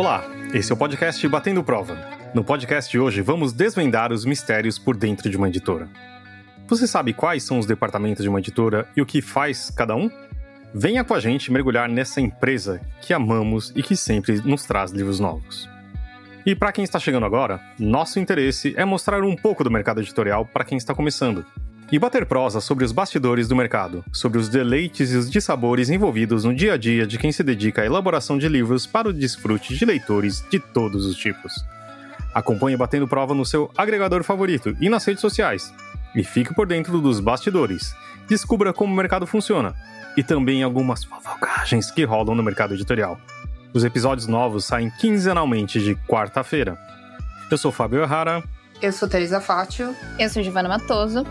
Olá, esse é o podcast Batendo Prova. No podcast de hoje vamos desvendar os mistérios por dentro de uma editora. Você sabe quais são os departamentos de uma editora e o que faz cada um? Venha com a gente mergulhar nessa empresa que amamos e que sempre nos traz livros novos. E para quem está chegando agora, nosso interesse é mostrar um pouco do mercado editorial para quem está começando e bater prosa sobre os bastidores do mercado, sobre os deleites e os dissabores envolvidos no dia a dia de quem se dedica à elaboração de livros para o desfrute de leitores de todos os tipos. Acompanhe Batendo Prova no seu agregador favorito e nas redes sociais. E fique por dentro dos bastidores. Descubra como o mercado funciona e também algumas fofocagens que rolam no mercado editorial. Os episódios novos saem quinzenalmente de quarta-feira. Eu sou Fábio Errara. Eu sou Teresa Fátio. Eu sou Giovana Matoso.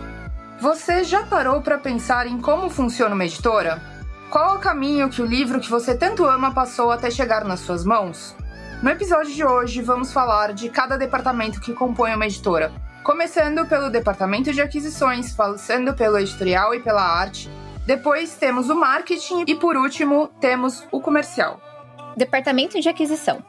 Você já parou para pensar em como funciona uma editora? Qual o caminho que o livro que você tanto ama passou até chegar nas suas mãos? No episódio de hoje, vamos falar de cada departamento que compõe uma editora, começando pelo departamento de aquisições, passando pelo editorial e pela arte. Depois temos o marketing e por último temos o comercial. Departamento de aquisição.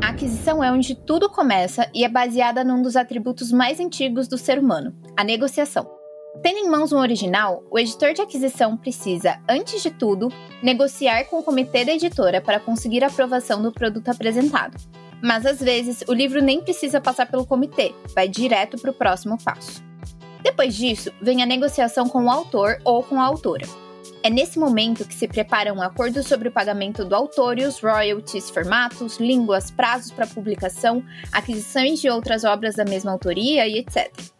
A aquisição é onde tudo começa e é baseada num dos atributos mais antigos do ser humano, a negociação. Tendo em mãos um original, o editor de aquisição precisa, antes de tudo, negociar com o comitê da editora para conseguir a aprovação do produto apresentado. Mas às vezes o livro nem precisa passar pelo comitê, vai direto para o próximo passo. Depois disso, vem a negociação com o autor ou com a autora. É nesse momento que se prepara um acordo sobre o pagamento do autor e os royalties, formatos, línguas, prazos para publicação, aquisições de outras obras da mesma autoria e etc.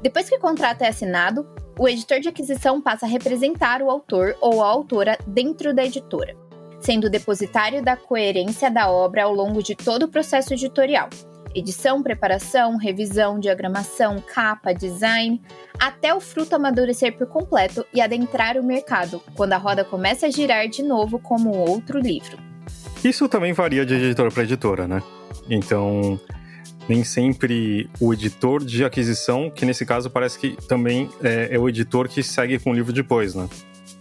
Depois que o contrato é assinado, o editor de aquisição passa a representar o autor ou a autora dentro da editora, sendo depositário da coerência da obra ao longo de todo o processo editorial. Edição, preparação, revisão, diagramação, capa, design, até o fruto amadurecer por completo e adentrar o mercado, quando a roda começa a girar de novo como outro livro. Isso também varia de editora para editora, né? Então, nem sempre o editor de aquisição, que nesse caso parece que também é, é o editor que segue com o livro depois, né?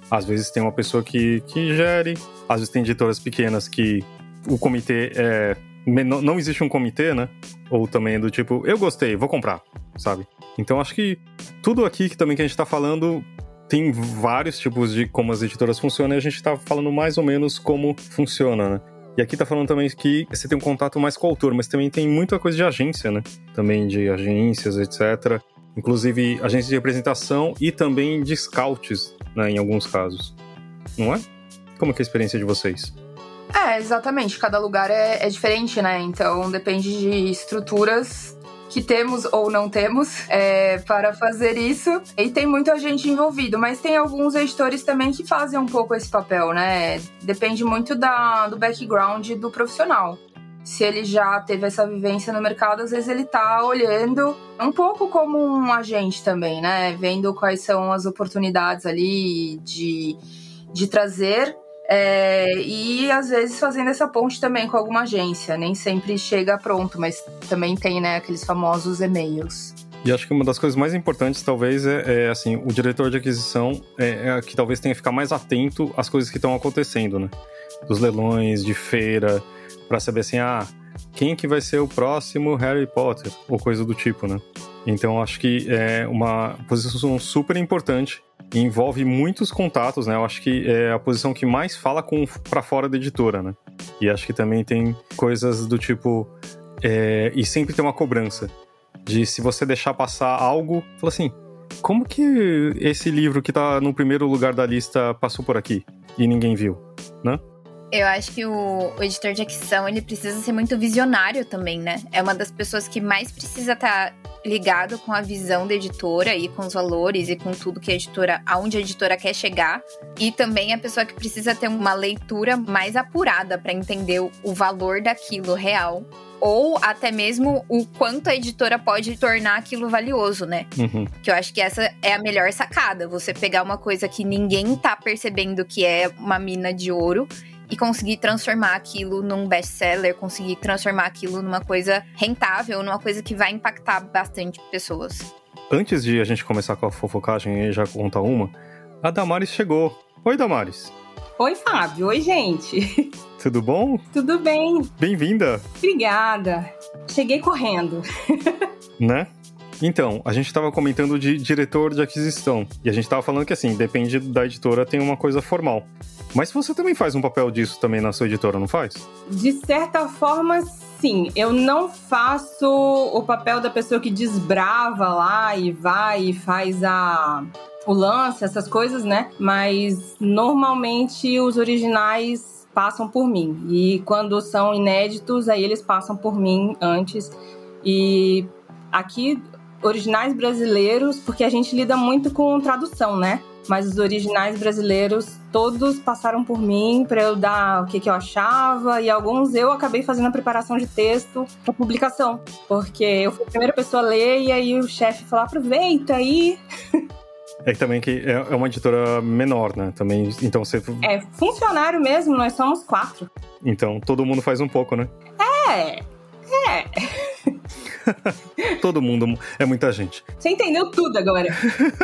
Às vezes tem uma pessoa que, que gere, às vezes tem editoras pequenas que o comitê é. Não, não existe um comitê, né? Ou também é do tipo, eu gostei, vou comprar, sabe? Então acho que tudo aqui que também que a gente tá falando tem vários tipos de como as editoras funcionam e a gente tá falando mais ou menos como funciona, né? E aqui tá falando também que você tem um contato mais com o autor, mas também tem muita coisa de agência, né? Também de agências, etc. Inclusive agências de representação e também de scouts, né? Em alguns casos. Não é? Como é, é a experiência de vocês? É, exatamente. Cada lugar é, é diferente, né? Então depende de estruturas que temos ou não temos é, para fazer isso. E tem muita gente envolvido, mas tem alguns editores também que fazem um pouco esse papel, né? Depende muito da, do background do profissional. Se ele já teve essa vivência no mercado, às vezes ele tá olhando um pouco como um agente também, né? Vendo quais são as oportunidades ali de, de trazer é, e às vezes fazendo essa ponte também com alguma agência. Nem sempre chega pronto, mas também tem né, aqueles famosos e-mails. E acho que uma das coisas mais importantes, talvez, é, é assim, o diretor de aquisição é, é, que talvez tenha que ficar mais atento às coisas que estão acontecendo, né? Dos leilões, de feira, para saber assim, ah, quem que vai ser o próximo Harry Potter, ou coisa do tipo, né? Então acho que é uma posição super importante envolve muitos contatos, né? Eu acho que é a posição que mais fala com para fora da editora, né? E acho que também tem coisas do tipo é, e sempre tem uma cobrança de se você deixar passar algo, fala assim, como que esse livro que tá no primeiro lugar da lista passou por aqui e ninguém viu, né? Eu acho que o, o, editor de aquisição ele precisa ser muito visionário também, né? É uma das pessoas que mais precisa estar tá ligado com a visão da editora e com os valores e com tudo que a editora, aonde a editora quer chegar. E também a pessoa que precisa ter uma leitura mais apurada para entender o, o valor daquilo real ou até mesmo o quanto a editora pode tornar aquilo valioso, né? Uhum. Que eu acho que essa é a melhor sacada. Você pegar uma coisa que ninguém tá percebendo que é uma mina de ouro e conseguir transformar aquilo num best-seller, conseguir transformar aquilo numa coisa rentável, numa coisa que vai impactar bastante pessoas. Antes de a gente começar com a fofocagem e já contar uma, a Damares chegou. Oi, Damares. Oi, Fábio. Oi, gente. Tudo bom? Tudo bem. Bem-vinda. Obrigada. Cheguei correndo. né? Então, a gente estava comentando de diretor de aquisição. E a gente estava falando que, assim, depende da editora, tem uma coisa formal. Mas você também faz um papel disso também na sua editora, não faz? De certa forma, sim. Eu não faço o papel da pessoa que desbrava lá e vai e faz a o lance, essas coisas, né? Mas normalmente os originais passam por mim. E quando são inéditos, aí eles passam por mim antes. E aqui originais brasileiros, porque a gente lida muito com tradução, né? Mas os originais brasileiros todos passaram por mim para eu dar o que, que eu achava e alguns eu acabei fazendo a preparação de texto para publicação, porque eu fui a primeira pessoa a ler e aí o chefe falou aproveita aí. É que também que é, é uma editora menor, né? Também, então você É funcionário mesmo, nós somos quatro. Então todo mundo faz um pouco, né? É. É. Todo mundo é muita gente. Você entendeu tudo agora.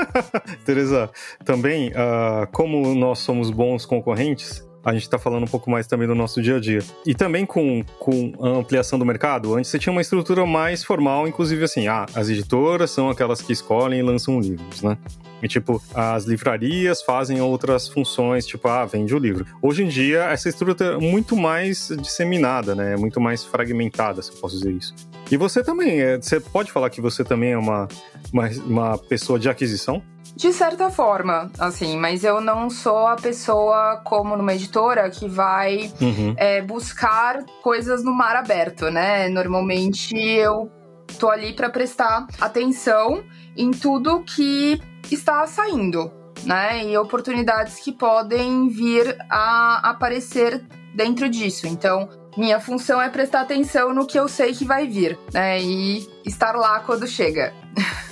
Teresa, também, uh, como nós somos bons concorrentes, a gente está falando um pouco mais também do nosso dia a dia. E também com, com a ampliação do mercado, antes você tinha uma estrutura mais formal, inclusive assim, ah, as editoras são aquelas que escolhem e lançam livros, né? E, tipo, as livrarias fazem outras funções, tipo, ah, vende o livro. Hoje em dia, essa estrutura é muito mais disseminada, né? É muito mais fragmentada, se eu posso dizer isso. E você também, é, você pode falar que você também é uma, uma, uma pessoa de aquisição? De certa forma, assim, mas eu não sou a pessoa como numa editora que vai uhum. é, buscar coisas no mar aberto, né? Normalmente eu tô ali para prestar atenção em tudo que está saindo, né? E oportunidades que podem vir a aparecer dentro disso. Então, minha função é prestar atenção no que eu sei que vai vir, né? E estar lá quando chega.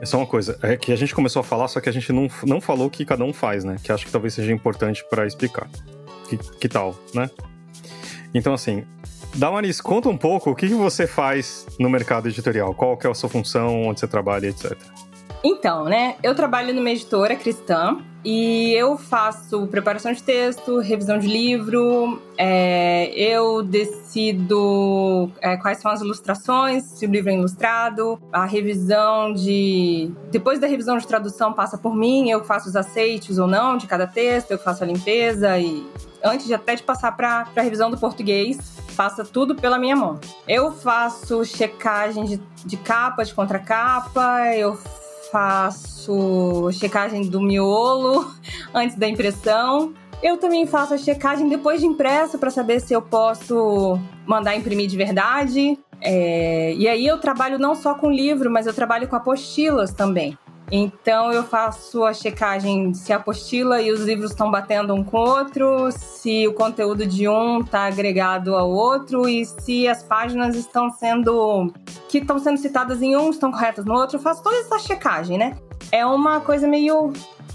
É só uma coisa, é que a gente começou a falar, só que a gente não, não falou o que cada um faz, né? Que acho que talvez seja importante para explicar. Que, que tal, né? Então, assim, Damaris, conta um pouco o que você faz no mercado editorial, qual que é a sua função, onde você trabalha, etc. Então, né, eu trabalho numa editora cristã e eu faço preparação de texto, revisão de livro, é, eu decido é, quais são as ilustrações, se o livro é ilustrado, a revisão de. Depois da revisão de tradução passa por mim, eu faço os aceites ou não de cada texto, eu faço a limpeza e. Antes de até de passar para a revisão do português, passa tudo pela minha mão. Eu faço checagem de, de capa, de contracapa, eu faço checagem do miolo antes da impressão. Eu também faço a checagem depois de impresso para saber se eu posso mandar imprimir de verdade. É... e aí eu trabalho não só com livro, mas eu trabalho com apostilas também. Então eu faço a checagem se a apostila e os livros estão batendo um com o outro, se o conteúdo de um está agregado ao outro e se as páginas estão sendo que estão sendo citadas em um estão corretas no outro. Eu faço toda essa checagem, né? É uma coisa meio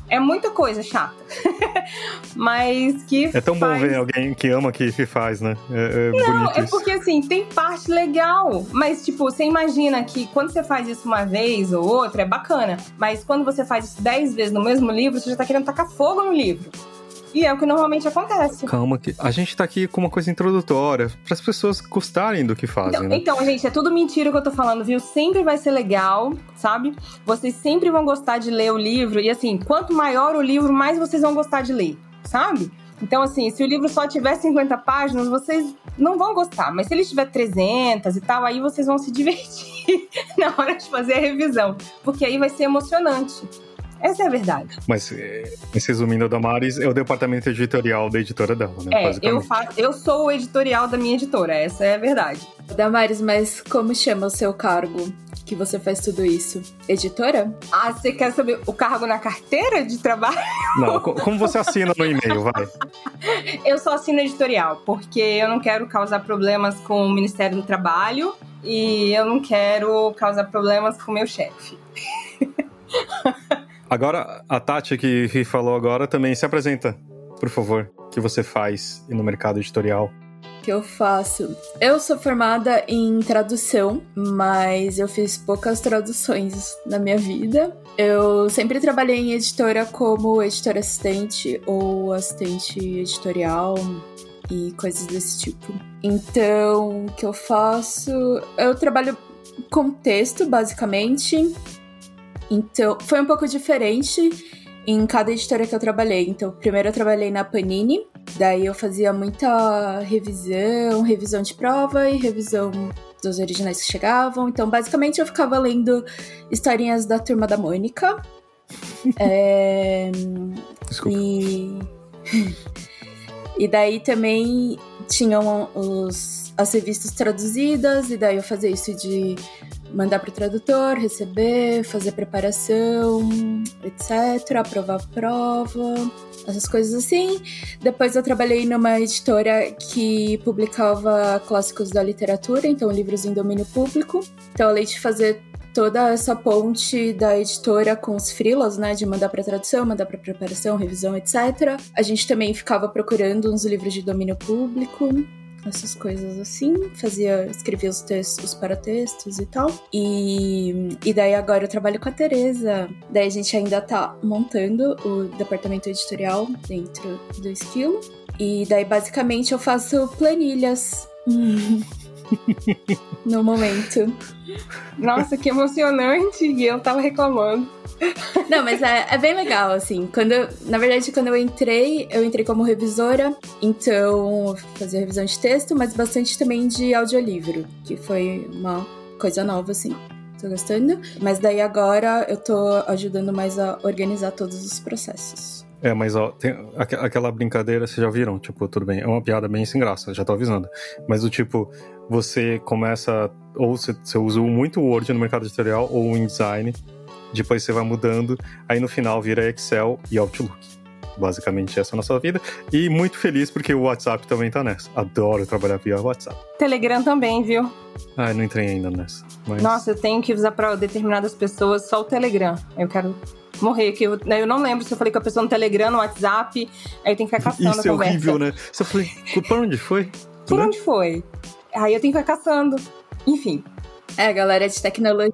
é muita coisa chata. Mas que. É tão faz... bom ver alguém que ama que, faz, né? É, é Não, é porque assim, tem parte legal. Mas, tipo, você imagina que quando você faz isso uma vez ou outra, é bacana. Mas quando você faz isso dez vezes no mesmo livro, você já tá querendo tacar fogo no livro. E é o que normalmente acontece. Calma, que a gente tá aqui com uma coisa introdutória, para as pessoas gostarem do que fazem. Então, né? então, gente, é tudo mentira que eu tô falando, viu? Sempre vai ser legal, sabe? Vocês sempre vão gostar de ler o livro. E assim, quanto maior o livro, mais vocês vão gostar de ler, sabe? Então, assim, se o livro só tiver 50 páginas, vocês não vão gostar. Mas se ele tiver 300 e tal, aí vocês vão se divertir na hora de fazer a revisão. Porque aí vai ser emocionante. Essa é a verdade. Mas, é, resumindo, a Damares é o departamento editorial da editora dela, né? É, eu, faço, eu sou o editorial da minha editora, essa é a verdade. Damares, mas como chama o seu cargo? que você faz tudo isso? Editora? Ah, você quer saber o cargo na carteira de trabalho? Não, como você assina no e-mail, vai? Eu só assino editorial, porque eu não quero causar problemas com o Ministério do Trabalho e eu não quero causar problemas com o meu chefe. Agora, a Tati que falou agora também se apresenta, por favor, o que você faz no mercado editorial. que eu faço? Eu sou formada em tradução, mas eu fiz poucas traduções na minha vida. Eu sempre trabalhei em editora como editora assistente ou assistente editorial e coisas desse tipo. Então, o que eu faço? Eu trabalho com texto, basicamente. Então, foi um pouco diferente em cada editora que eu trabalhei. Então, primeiro eu trabalhei na Panini, daí eu fazia muita revisão, revisão de prova e revisão dos originais que chegavam. Então, basicamente, eu ficava lendo historinhas da turma da Mônica. é... Desculpa. E. e daí também tinham os, as revistas traduzidas, e daí eu fazia isso de mandar para o tradutor, receber, fazer preparação, etc., aprovar a prova, essas coisas assim. Depois eu trabalhei numa editora que publicava clássicos da literatura, então livros em domínio público. Então, além de fazer toda essa ponte da editora com os frilas, né, de mandar para tradução, mandar para preparação, revisão, etc. A gente também ficava procurando uns livros de domínio público essas coisas assim. Fazia, escrevia os textos para textos e tal. E, e daí agora eu trabalho com a Tereza. Daí a gente ainda tá montando o departamento editorial dentro do Esquilo. E daí basicamente eu faço planilhas. no momento. Nossa, que emocionante! E eu tava reclamando. Não, mas é, é, bem legal, assim. Quando eu, na verdade, quando eu entrei, eu entrei como revisora, então fazia revisão de texto, mas bastante também de audiolivro, que foi uma coisa nova, assim. Tô gostando. Mas daí agora eu tô ajudando mais a organizar todos os processos. É, mas ó, tem aquela brincadeira, vocês já viram? Tipo, tudo bem, é uma piada bem sem graça, já tô avisando. Mas o tipo, você começa, ou você, você usa muito o Word no mercado editorial, ou o InDesign, depois você vai mudando, aí no final vira Excel e Outlook. Basicamente essa é a nossa vida. E muito feliz porque o WhatsApp também tá nessa. Adoro trabalhar via WhatsApp. Telegram também, viu? Ah, não entrei ainda nessa. Mas... Nossa, eu tenho que usar para determinadas pessoas só o Telegram. Eu quero morrer, que eu, eu não lembro se eu falei com a pessoa no Telegram, no WhatsApp, aí eu tenho que ficar caçando Isso é horrível, né? Você falou, por onde foi? Por né? onde foi? Aí eu tenho que ficar caçando. Enfim, é, galera de tecnologia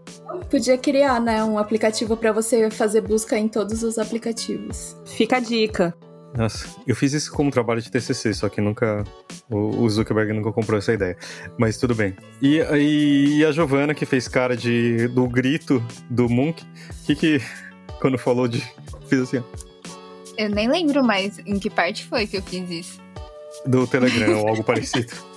podia criar, né, um aplicativo para você fazer busca em todos os aplicativos. Fica a dica. Nossa, eu fiz isso como trabalho de TCC, só que nunca. O Zuckerberg nunca comprou essa ideia. Mas tudo bem. E, e a Giovana, que fez cara de, do grito do Munk, que que. Quando falou de. Fiz assim, Eu nem lembro mais em que parte foi que eu fiz isso. Do Telegram ou algo parecido.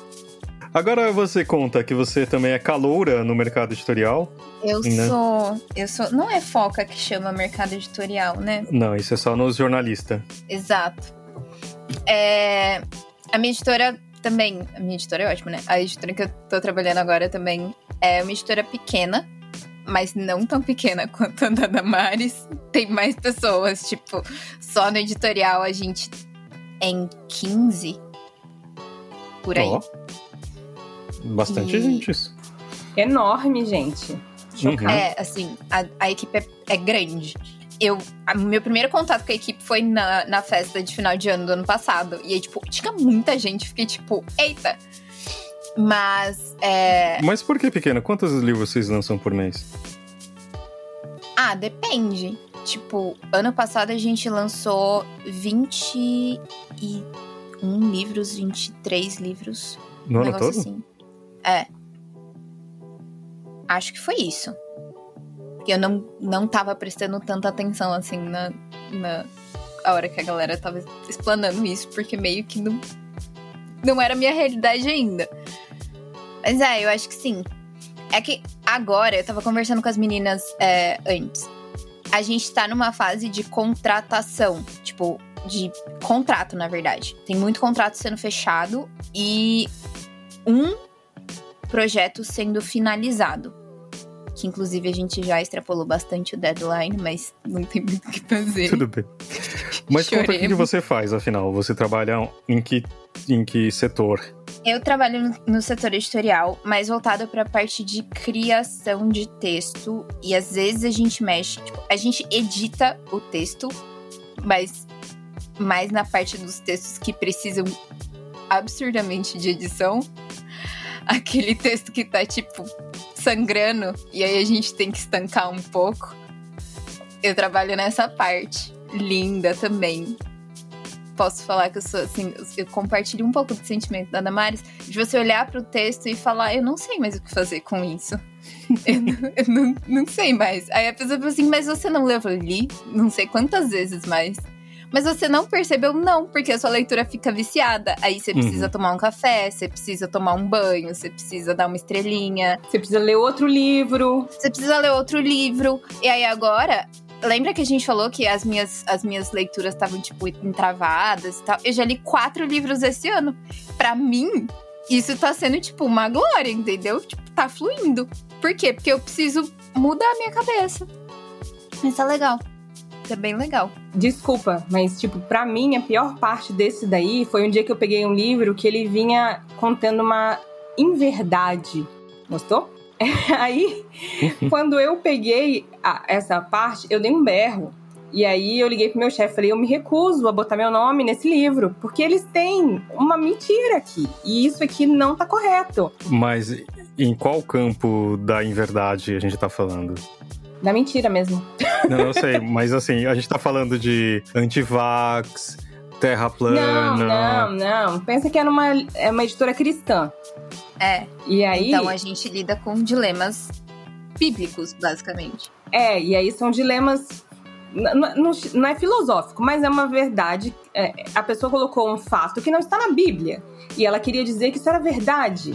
Agora você conta que você também é caloura no mercado editorial. Eu né? sou. Eu sou. Não é foca que chama mercado editorial, né? Não, isso é só nos jornalistas. Exato. É, a minha editora também. A minha editora é ótima, né? A editora que eu tô trabalhando agora também é uma editora pequena, mas não tão pequena quanto a da Damares. Tem mais pessoas, tipo, só no editorial a gente é em 15 por aí. Oh. Bastante e... gente isso. Enorme, gente. Uhum. É, assim, a, a equipe é, é grande. Eu, a, meu primeiro contato com a equipe foi na, na festa de final de ano do ano passado. E aí, tipo, tinha muita gente. Fiquei tipo, eita! Mas. É... Mas por que pequena? Quantos livros vocês lançam por mês? Ah, depende. Tipo, ano passado a gente lançou 21 livros, 23 livros. No um ano todo? Assim. É. Acho que foi isso. Porque eu não, não tava prestando tanta atenção, assim, na, na a hora que a galera tava explanando isso, porque meio que não, não era minha realidade ainda. Mas é, eu acho que sim. É que agora, eu tava conversando com as meninas é, antes. A gente tá numa fase de contratação. Tipo, de contrato, na verdade. Tem muito contrato sendo fechado e um projeto sendo finalizado. Que inclusive a gente já extrapolou bastante o deadline, mas não tem muito o que fazer. Tudo bem. Mas conta o que você faz, afinal? Você trabalha em que, em que setor? Eu trabalho no setor editorial, mais voltado para a parte de criação de texto. E às vezes a gente mexe, tipo, a gente edita o texto, mas mais na parte dos textos que precisam absurdamente de edição. Aquele texto que tá, tipo, sangrando, e aí a gente tem que estancar um pouco. Eu trabalho nessa parte. Linda também. Posso falar que eu sou assim, eu compartilho um pouco do sentimento da Damares, de você olhar para o texto e falar, eu não sei mais o que fazer com isso. eu, não, eu não, não, sei mais. Aí a pessoa fala assim, mas você não leu? Eu li, não sei quantas vezes mais. Mas você não percebeu? Não, porque a sua leitura fica viciada. Aí você precisa uhum. tomar um café, você precisa tomar um banho, você precisa dar uma estrelinha. Você precisa ler outro livro. Você precisa ler outro livro. E aí agora, lembra que a gente falou que as minhas, as minhas leituras estavam, tipo, entravadas e tal? Eu já li quatro livros esse ano. Para mim, isso tá sendo, tipo, uma glória, entendeu? Tipo, tá fluindo. Por quê? Porque eu preciso mudar a minha cabeça. Isso é legal. É bem legal. Desculpa, mas, tipo, pra mim, a pior parte desse daí foi um dia que eu peguei um livro que ele vinha contendo uma inverdade. Gostou? Aí, quando eu peguei a, essa parte, eu dei um berro. E aí eu liguei pro meu chefe e falei, eu me recuso a botar meu nome nesse livro, porque eles têm uma mentira aqui. E isso aqui não tá correto. Mas em qual campo da inverdade a gente tá falando? Da mentira mesmo. Não, eu sei, mas assim, a gente tá falando de antivax, terra plana. Não, não, não. Pensa que é numa é uma editora cristã. É. E aí. Então a gente lida com dilemas bíblicos, basicamente. É, e aí são dilemas. Não, não é filosófico, mas é uma verdade. É, a pessoa colocou um fato que não está na Bíblia. E ela queria dizer que isso era verdade.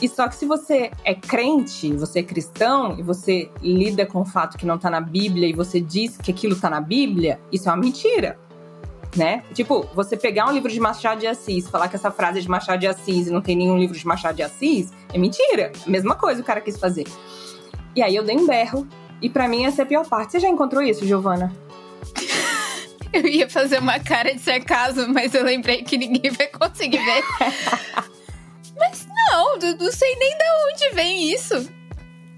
E só que se você é crente, você é cristão, e você lida com o fato que não está na Bíblia e você diz que aquilo está na Bíblia, isso é uma mentira né? Tipo, você pegar um livro de Machado de Assis, falar que essa frase é de Machado de Assis e não tem nenhum livro de Machado de Assis, é mentira. Mesma coisa o cara quis fazer. E aí eu dei um berro, e para mim essa é a pior parte. Você já encontrou isso, Giovana? eu ia fazer uma cara de sarcasmo, mas eu lembrei que ninguém vai conseguir ver. não, não sei nem de onde vem isso.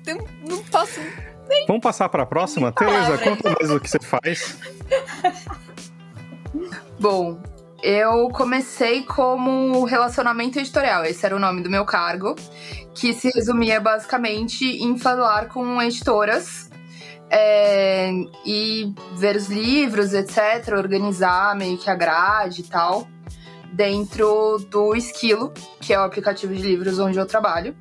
Eu não posso nem. Vamos passar para a próxima? Tereza, conta mais o que você faz. Bom, eu comecei como relacionamento editorial, esse era o nome do meu cargo, que se resumia basicamente em falar com editoras é, e ver os livros, etc., organizar meio que a grade e tal, dentro do Esquilo, que é o aplicativo de livros onde eu trabalho.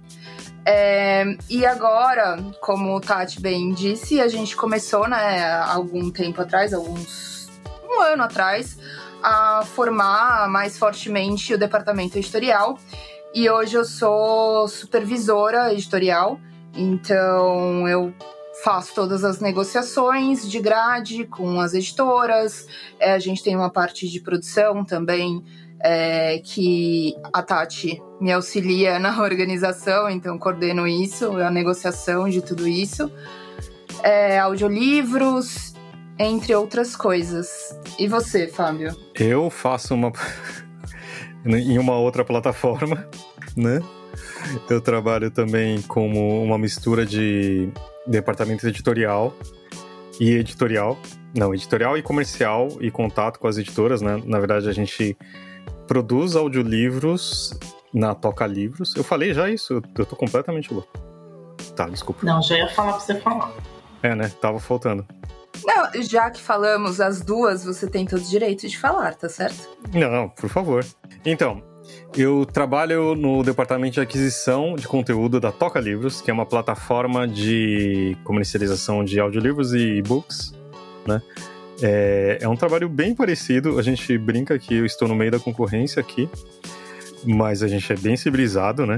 É, e agora, como o Tati bem disse, a gente começou, né, algum tempo atrás, alguns um ano atrás, a formar mais fortemente o departamento editorial. E hoje eu sou supervisora editorial, então eu faço todas as negociações de grade com as editoras. É, a gente tem uma parte de produção também é, que a Tati me auxilia na organização, então coordeno isso, a negociação de tudo isso. É, audiolivros entre outras coisas. E você, Fábio? Eu faço uma. em uma outra plataforma, né? Eu trabalho também como uma mistura de departamento editorial e editorial. Não, editorial e comercial e contato com as editoras, né? Na verdade, a gente produz audiolivros na Toca Livros. Eu falei já isso, eu tô completamente louco. Tá, desculpa. Não, já ia falar pra você falar. É, né? Tava faltando. Não, já que falamos as duas, você tem todo o direito de falar, tá certo? Não, por favor. Então, eu trabalho no departamento de aquisição de conteúdo da Toca Livros, que é uma plataforma de comercialização de audiolivros e e-books, né? É, é um trabalho bem parecido. A gente brinca que eu estou no meio da concorrência aqui, mas a gente é bem civilizado, né?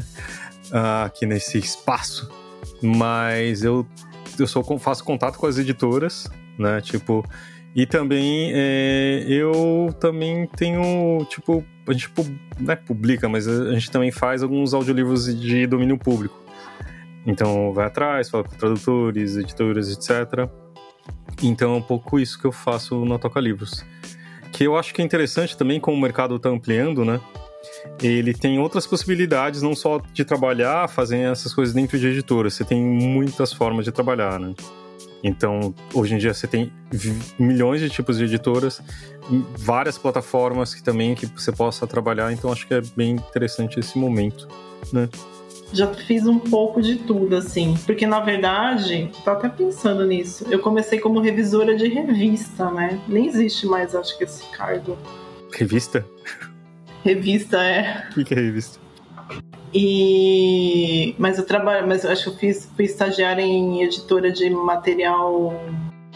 Ah, aqui nesse espaço. Mas eu, eu sou, faço contato com as editoras né? Tipo, e também é, eu também tenho, tipo, a gente não é publica, mas a gente também faz alguns audiolivros de domínio público. Então vai atrás, fala com tradutores, editores, etc. Então é um pouco isso que eu faço no Toca Livros. Que eu acho que é interessante também, como o mercado está ampliando, né? Ele tem outras possibilidades, não só de trabalhar, fazendo essas coisas dentro de editora. Você tem muitas formas de trabalhar, né? Então, hoje em dia você tem milhões de tipos de editoras, várias plataformas que também que você possa trabalhar, então acho que é bem interessante esse momento, né? Já fiz um pouco de tudo, assim, porque na verdade, tô até pensando nisso. Eu comecei como revisora de revista, né? Nem existe mais, acho que esse cargo. Revista? Revista, é. O que é revista? E mas eu trabalho, mas eu acho que eu fiz fui estagiária em editora de material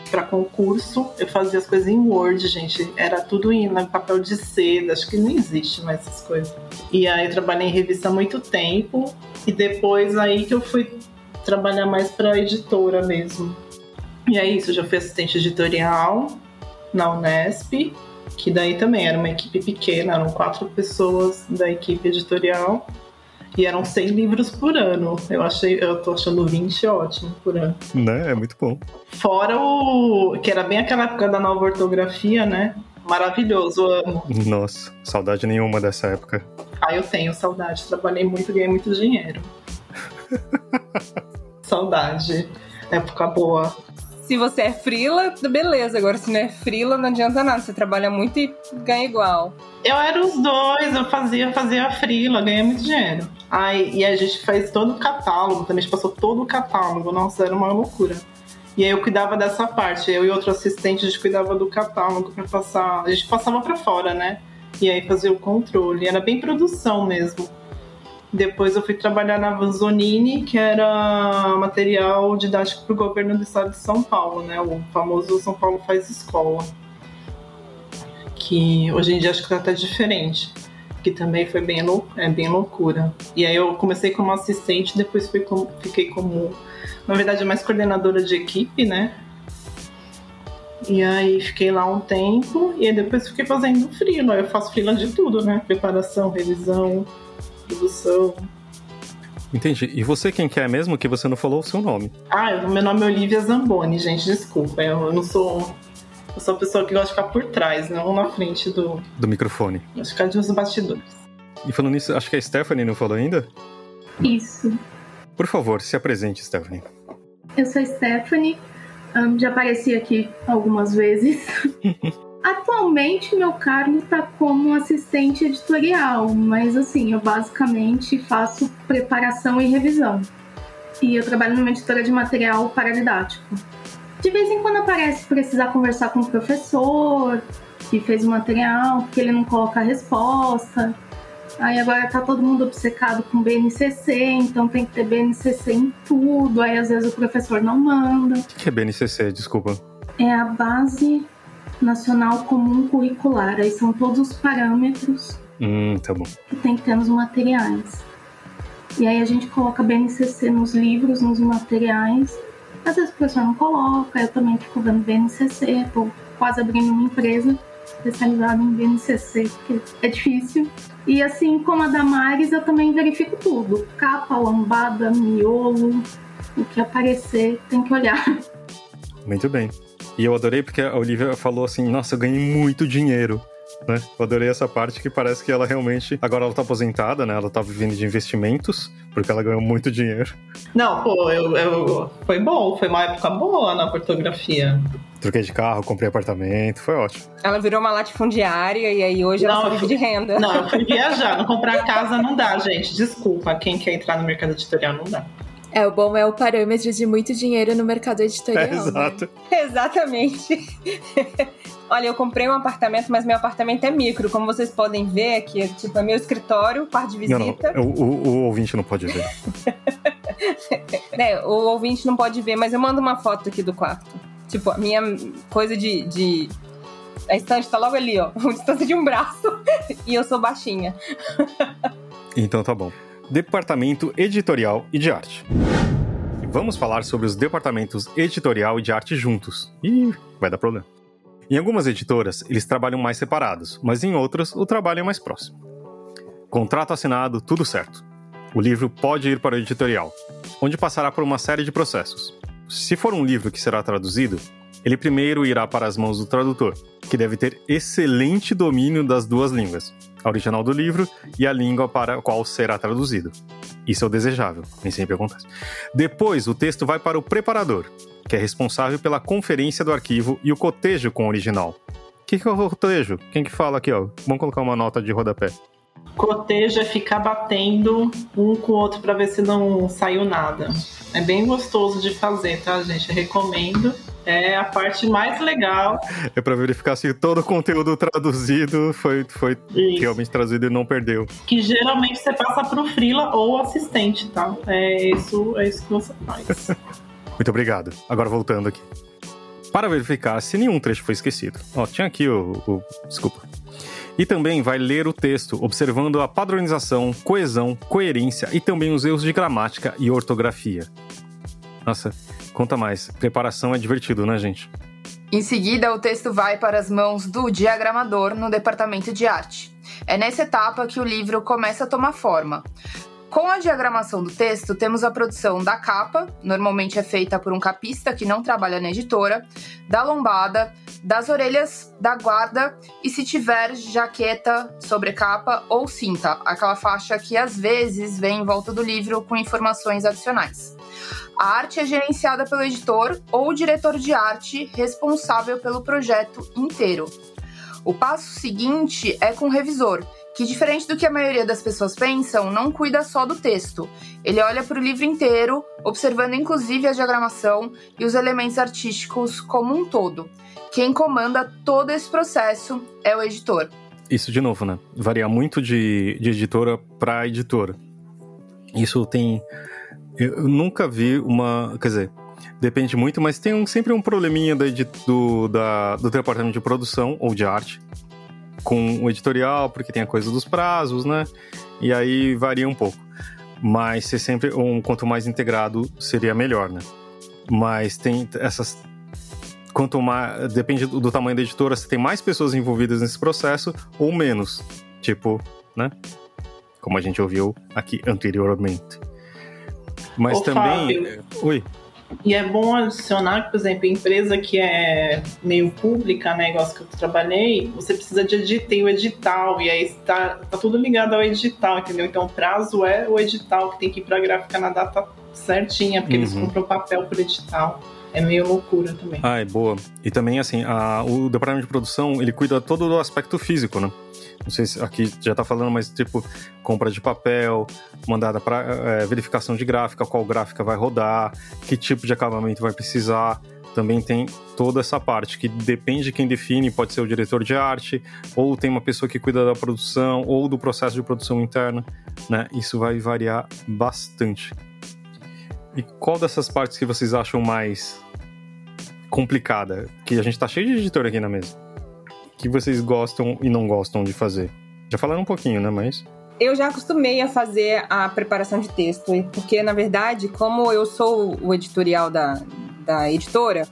para concurso. Eu fazia as coisas em Word, gente. Era tudo em papel de seda. Acho que não existe mais essas coisas. E aí eu trabalhei em revista há muito tempo e depois aí que eu fui trabalhar mais para editora mesmo. E é isso, eu já fui assistente editorial na Unesp, que daí também era uma equipe pequena, eram quatro pessoas da equipe editorial. E eram 100 livros por ano. Eu achei, eu tô achando 20 ótimo por ano. Né? É muito bom. Fora o. que era bem aquela época da nova ortografia, né? Maravilhoso, amo. Nossa, saudade nenhuma dessa época. Ah, eu tenho saudade. Trabalhei muito, ganhei muito dinheiro. saudade. Época boa. Se você é frila, beleza. Agora, se não é frila, não adianta nada. Você trabalha muito e ganha igual. Eu era os dois, eu fazia, fazia frila, ganhei muito dinheiro. Aí, e a gente fez todo o catálogo, também a gente passou todo o catálogo. Nossa, era uma loucura. E aí eu cuidava dessa parte, eu e outro assistente, a gente cuidava do catálogo para passar. A gente passava para fora, né? E aí fazia o controle. Era bem produção mesmo. Depois eu fui trabalhar na Vanzonini, que era material didático para o governo do estado de São Paulo, né? O famoso São Paulo faz escola. Que hoje em dia acho que está até diferente. Que também foi bem, lou é, bem loucura. E aí eu comecei como assistente, depois fui com, fiquei como, na verdade, mais coordenadora de equipe, né? E aí fiquei lá um tempo e aí depois fiquei fazendo freela. Eu faço freela de tudo, né? Preparação, revisão, produção. Entendi. E você quem quer mesmo que você não falou o seu nome? Ah, meu nome é Olivia Zamboni, gente, desculpa. Eu não sou. Eu sou a pessoa que gosta de ficar por trás, não na frente do. Do microfone. Gosto de ficar de uns bastidores. E falando nisso, acho que a Stephanie não falou ainda? Isso. Por favor, se apresente, Stephanie. Eu sou Stephanie. Já apareci aqui algumas vezes. Atualmente, meu cargo está como assistente editorial, mas assim, eu basicamente faço preparação e revisão. E eu trabalho numa editora de material paradidático. De vez em quando aparece precisar conversar com o professor que fez o material, porque ele não coloca a resposta. Aí agora tá todo mundo obcecado com BNCC, então tem que ter BNCC em tudo. Aí às vezes o professor não manda. O que é BNCC? Desculpa. É a base Nacional Comum Curricular. Aí são todos os parâmetros hum, tá bom. que tem que ter nos materiais. E aí a gente coloca BNCC nos livros, nos materiais. Às vezes o professor não coloca, eu também fico vendo BNCC, tô quase abrindo uma empresa especializada em BNCC, porque é difícil. E assim como a Damares, eu também verifico tudo: capa, lombada, miolo, o que aparecer, tem que olhar. Muito bem. E eu adorei porque a Olivia falou assim: Nossa, eu ganhei muito dinheiro. Né? Eu adorei essa parte que parece que ela realmente. Agora ela tá aposentada, né? Ela tá vivendo de investimentos, porque ela ganhou muito dinheiro. Não, pô, eu, eu, foi bom, foi uma época boa na fotografia. Troquei de carro, comprei apartamento, foi ótimo. Ela virou uma latifundiária e aí hoje não, ela vive de renda. Não, eu fui viajar, não comprar casa não dá, gente. Desculpa, quem quer entrar no mercado editorial não dá. É, o bom é o parâmetro de muito dinheiro no mercado editorial. É, exato. Né? Exatamente. Olha, eu comprei um apartamento, mas meu apartamento é micro. Como vocês podem ver aqui, é, tipo, é meu escritório, quarto de visita. Não, não. O, o, o, ouvinte não pode ver. é, o ouvinte não pode ver, mas eu mando uma foto aqui do quarto. Tipo, a minha coisa de. de... A estante tá logo ali, ó. Uma distância de um braço. e eu sou baixinha. então tá bom. Departamento Editorial e de Arte. Vamos falar sobre os departamentos editorial e de arte juntos. Ih, vai dar problema. Em algumas editoras, eles trabalham mais separados, mas em outras, o trabalho é mais próximo. Contrato assinado, tudo certo. O livro pode ir para o editorial, onde passará por uma série de processos. Se for um livro que será traduzido, ele primeiro irá para as mãos do tradutor, que deve ter excelente domínio das duas línguas, a original do livro e a língua para a qual será traduzido. Isso é o desejável, nem sempre acontece. Depois, o texto vai para o preparador, que é responsável pela conferência do arquivo e o cotejo com o original. O que, que é o cotejo? Quem que fala aqui, ó? Vamos colocar uma nota de rodapé. Cotejo é ficar batendo um com o outro para ver se não saiu nada. É bem gostoso de fazer, tá, gente? Eu recomendo. É a parte mais legal. É para verificar se todo o conteúdo traduzido foi, foi realmente traduzido e não perdeu. Que geralmente você passa pro freela ou assistente, tá? É isso, é isso que você faz. Muito obrigado. Agora voltando aqui. Para verificar se nenhum trecho foi esquecido. Ó, tinha aqui o, o desculpa. E também vai ler o texto, observando a padronização, coesão, coerência e também os erros de gramática e ortografia. Nossa, conta mais. Preparação é divertido, né, gente? Em seguida, o texto vai para as mãos do diagramador no departamento de arte. É nessa etapa que o livro começa a tomar forma. Com a diagramação do texto, temos a produção da capa, normalmente é feita por um capista que não trabalha na editora, da lombada, das orelhas, da guarda e se tiver jaqueta, sobrecapa ou cinta, aquela faixa que às vezes vem em volta do livro com informações adicionais. A arte é gerenciada pelo editor ou diretor de arte responsável pelo projeto inteiro. O passo seguinte é com o revisor, que, diferente do que a maioria das pessoas pensam, não cuida só do texto. Ele olha para o livro inteiro, observando inclusive a diagramação e os elementos artísticos como um todo. Quem comanda todo esse processo é o editor. Isso, de novo, né? Varia muito de, de editora para editora. Isso tem. Eu nunca vi uma. Quer dizer, depende muito, mas tem um, sempre um probleminha da, do, da, do departamento de produção ou de arte com o editorial, porque tem a coisa dos prazos, né? E aí varia um pouco. Mas ser sempre um quanto mais integrado seria melhor, né? Mas tem essas quanto mais depende do, do tamanho da editora, se tem mais pessoas envolvidas nesse processo ou menos. Tipo, né? Como a gente ouviu aqui anteriormente. Mas Ô, também, Fábio. oi. E é bom adicionar, por exemplo, empresa que é meio pública, né, negócio que eu trabalhei, você precisa de editar, tem o edital, e aí está tá tudo ligado ao edital, entendeu? Então o prazo é o edital que tem que ir para a gráfica na data certinha, porque uhum. eles compram papel por edital é meio loucura também. Ah, é boa. E também, assim, a, o departamento de produção, ele cuida todo do aspecto físico, né? Não sei se aqui já tá falando, mas tipo, compra de papel, mandada para é, verificação de gráfica, qual gráfica vai rodar, que tipo de acabamento vai precisar. Também tem toda essa parte que depende de quem define, pode ser o diretor de arte, ou tem uma pessoa que cuida da produção, ou do processo de produção interna, né? Isso vai variar bastante. E qual dessas partes que vocês acham mais complicada? Que a gente tá cheio de editor aqui na mesa. Que vocês gostam e não gostam de fazer? Já falaram um pouquinho, né? Mas. Eu já acostumei a fazer a preparação de texto, porque, na verdade, como eu sou o editorial da, da editora,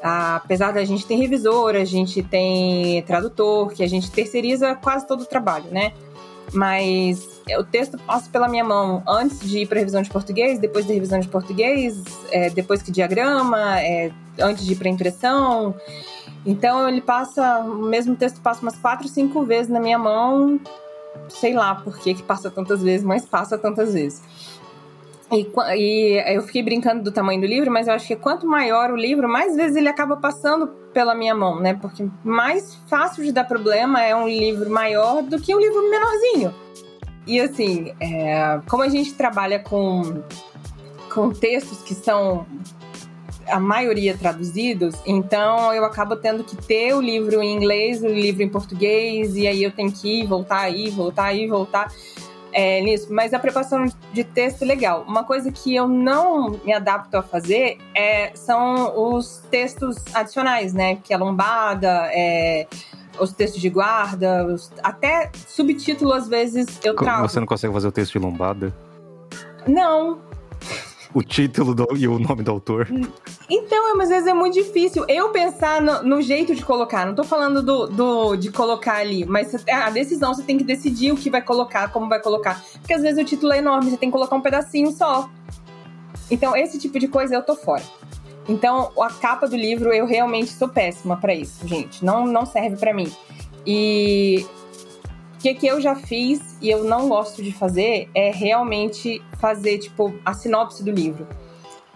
apesar da gente ter revisor, a gente tem tradutor, que a gente terceiriza quase todo o trabalho, né? Mas o texto passa pela minha mão antes de ir para revisão de português, depois da revisão de português, é, depois que diagrama, é, antes de ir para impressão. Então ele passa, o mesmo texto passa umas quatro, cinco vezes na minha mão. Sei lá por que, que passa tantas vezes, mas passa tantas vezes. E, e, eu fiquei brincando do tamanho do livro, mas eu acho que quanto maior o livro, mais vezes ele acaba passando pela minha mão, né? Porque mais fácil de dar problema é um livro maior do que um livro menorzinho. E assim, é, como a gente trabalha com, com textos que são a maioria traduzidos, então eu acabo tendo que ter o livro em inglês, o livro em português, e aí eu tenho que ir, voltar aí, voltar aí, voltar é, nisso. Mas a preparação de texto é legal. Uma coisa que eu não me adapto a fazer é, são os textos adicionais, né? Que é lombada, é, os textos de guarda, os, até subtítulo às vezes eu travo. Você não consegue fazer o texto de lombada? Não. O título do, e o nome do autor. Então, mas às vezes é muito difícil eu pensar no, no, jeito de colocar. Não tô falando do, do, de colocar ali, mas a decisão você tem que decidir o que vai colocar, como vai colocar. Porque às vezes o título é enorme, você tem que colocar um pedacinho só. Então, esse tipo de coisa eu tô fora. Então, a capa do livro eu realmente sou péssima para isso, gente. Não, não serve para mim. E O que, que eu já fiz e eu não gosto de fazer é realmente fazer, tipo, a sinopse do livro.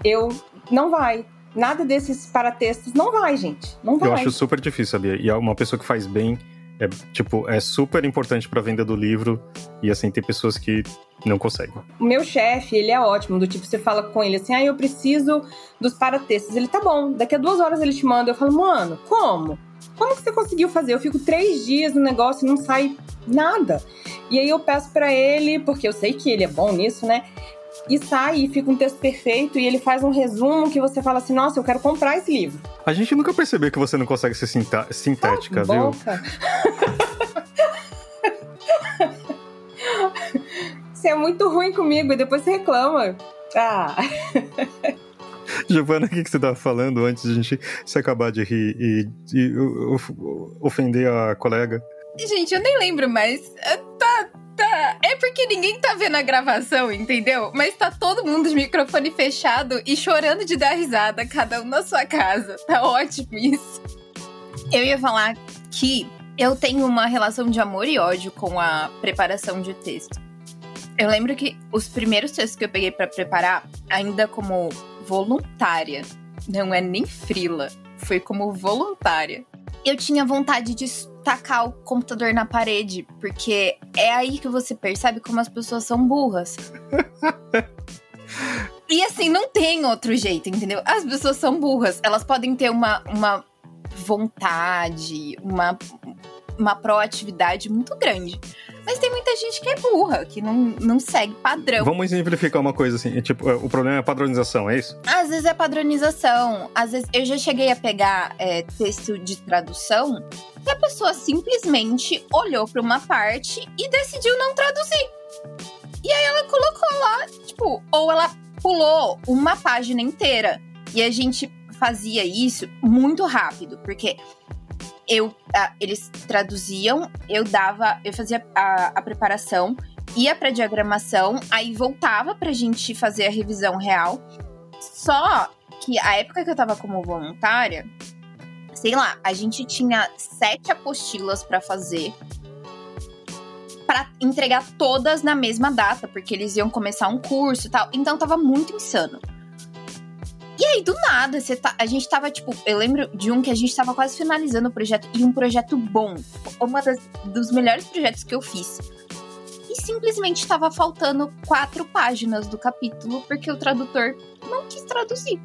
Eu. Não vai. Nada desses paratextos não vai, gente. Não vai. Eu acho super difícil, sabia? E é uma pessoa que faz bem é, tipo, é super importante pra venda do livro. E assim, tem pessoas que não conseguem. O meu chefe, ele é ótimo. Do tipo, você fala com ele assim, ah, eu preciso dos paratextos. Ele, tá bom, daqui a duas horas ele te manda. Eu falo, mano, como? Como que você conseguiu fazer? Eu fico três dias no negócio e não sai nada. E aí eu peço para ele, porque eu sei que ele é bom nisso, né? e sai e fica um texto perfeito e ele faz um resumo que você fala assim, nossa, eu quero comprar esse livro. A gente nunca percebeu que você não consegue ser sintética, viu? você é muito ruim comigo e depois você reclama. Ah. Giovana, o que, que você estava falando antes de a gente se acabar de rir e, e ofender a colega? Gente, eu nem lembro mais. Tá, Tá, é porque ninguém tá vendo a gravação, entendeu? Mas tá todo mundo de microfone fechado e chorando de dar risada, cada um na sua casa. Tá ótimo isso. Eu ia falar que eu tenho uma relação de amor e ódio com a preparação de texto. Eu lembro que os primeiros textos que eu peguei para preparar, ainda como voluntária, não é nem frila, foi como voluntária. Eu tinha vontade de tacar o computador na parede, porque é aí que você percebe como as pessoas são burras. e assim, não tem outro jeito, entendeu? As pessoas são burras. Elas podem ter uma, uma vontade, uma, uma proatividade muito grande. Mas tem muita gente que é burra, que não, não segue padrão. Vamos simplificar uma coisa assim. Tipo, o problema é padronização, é isso? Às vezes é padronização. Às vezes eu já cheguei a pegar é, texto de tradução que a pessoa simplesmente olhou para uma parte e decidiu não traduzir. E aí ela colocou lá, tipo, ou ela pulou uma página inteira. E a gente fazia isso muito rápido, porque eu, a, eles traduziam, eu dava, eu fazia a, a preparação, ia para diagramação, aí voltava pra gente fazer a revisão real. Só que a época que eu tava como voluntária, sei lá, a gente tinha sete apostilas para fazer para entregar todas na mesma data, porque eles iam começar um curso e tal. Então tava muito insano. E aí, do nada, tá, a gente tava, tipo, eu lembro de um que a gente tava quase finalizando o projeto, e um projeto bom. Uma das, dos melhores projetos que eu fiz. E simplesmente tava faltando quatro páginas do capítulo, porque o tradutor não quis traduzir.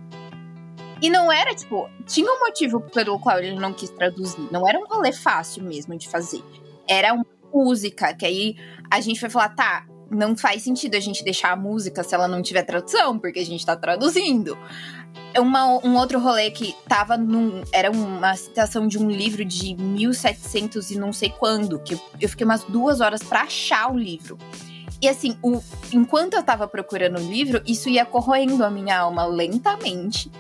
E não era, tipo, tinha um motivo pelo qual ele não quis traduzir. Não era um rolê fácil mesmo de fazer. Era uma música, que aí a gente foi falar, tá, não faz sentido a gente deixar a música se ela não tiver tradução, porque a gente tá traduzindo. Uma, um outro rolê que tava num. Era uma citação de um livro de 1700 e não sei quando, que eu fiquei umas duas horas para achar o livro. E assim, o, enquanto eu tava procurando o livro, isso ia corroendo a minha alma lentamente.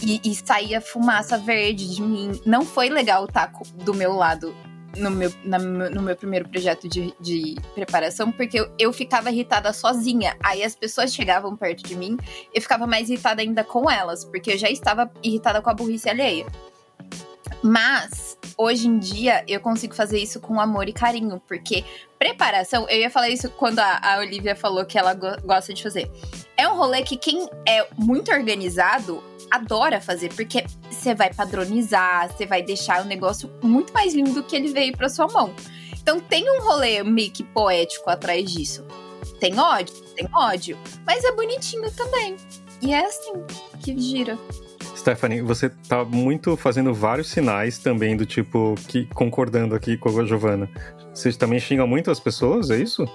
E, e saía fumaça verde de mim. Não foi legal estar tá do meu lado no meu, na, no meu primeiro projeto de, de preparação, porque eu, eu, ficava irritada sozinha. Aí as pessoas chegavam perto de mim, eu ficava mais irritada ainda com elas, porque eu já estava irritada com a burrice alheia. Mas, hoje em dia, eu consigo fazer isso com amor e carinho, porque preparação, eu ia falar isso quando a, a Olivia falou que ela go gosta de fazer. É um rolê que quem é muito organizado adora fazer, porque você vai padronizar, você vai deixar o negócio muito mais lindo do que ele veio para sua mão. Então tem um rolê meio que poético atrás disso. Tem ódio? Tem ódio. Mas é bonitinho também. E é assim que gira. Stephanie, você tá muito fazendo vários sinais também do tipo que concordando aqui com a Giovana. Você também xinga muito as pessoas, é isso?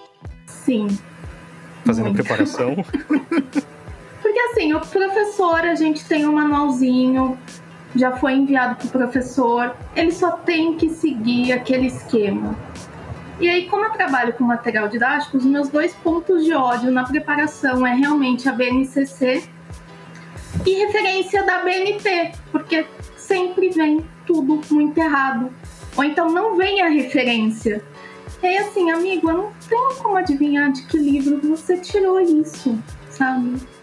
Sim. Fazendo muito. preparação. Assim, o professor, a gente tem um manualzinho, já foi enviado pro professor, ele só tem que seguir aquele esquema. E aí, como eu trabalho com material didático, os meus dois pontos de ódio na preparação é realmente a BNCC e referência da BNT, porque sempre vem tudo muito errado. Ou então não vem a referência. E aí, assim, amigo, eu não tenho como adivinhar de que livro você tirou isso, sabe?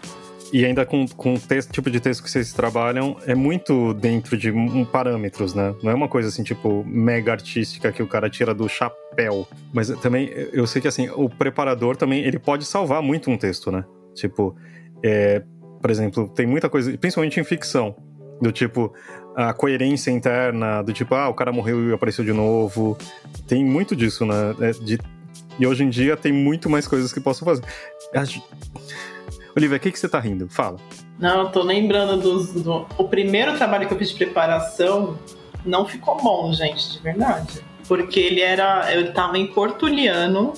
E ainda com, com o texto, tipo de texto que vocês trabalham, é muito dentro de um, parâmetros, né? Não é uma coisa assim, tipo, mega artística que o cara tira do chapéu. Mas também, eu sei que assim, o preparador também, ele pode salvar muito um texto, né? Tipo, é, por exemplo, tem muita coisa, principalmente em ficção, do tipo, a coerência interna, do tipo, ah, o cara morreu e apareceu de novo. Tem muito disso, né? É, de, e hoje em dia tem muito mais coisas que posso fazer. Olivia, o que, que você tá rindo? Fala. Não, eu tô lembrando dos, do. O primeiro trabalho que eu fiz de preparação não ficou bom, gente, de verdade. Porque ele era. Eu tava em portuliano.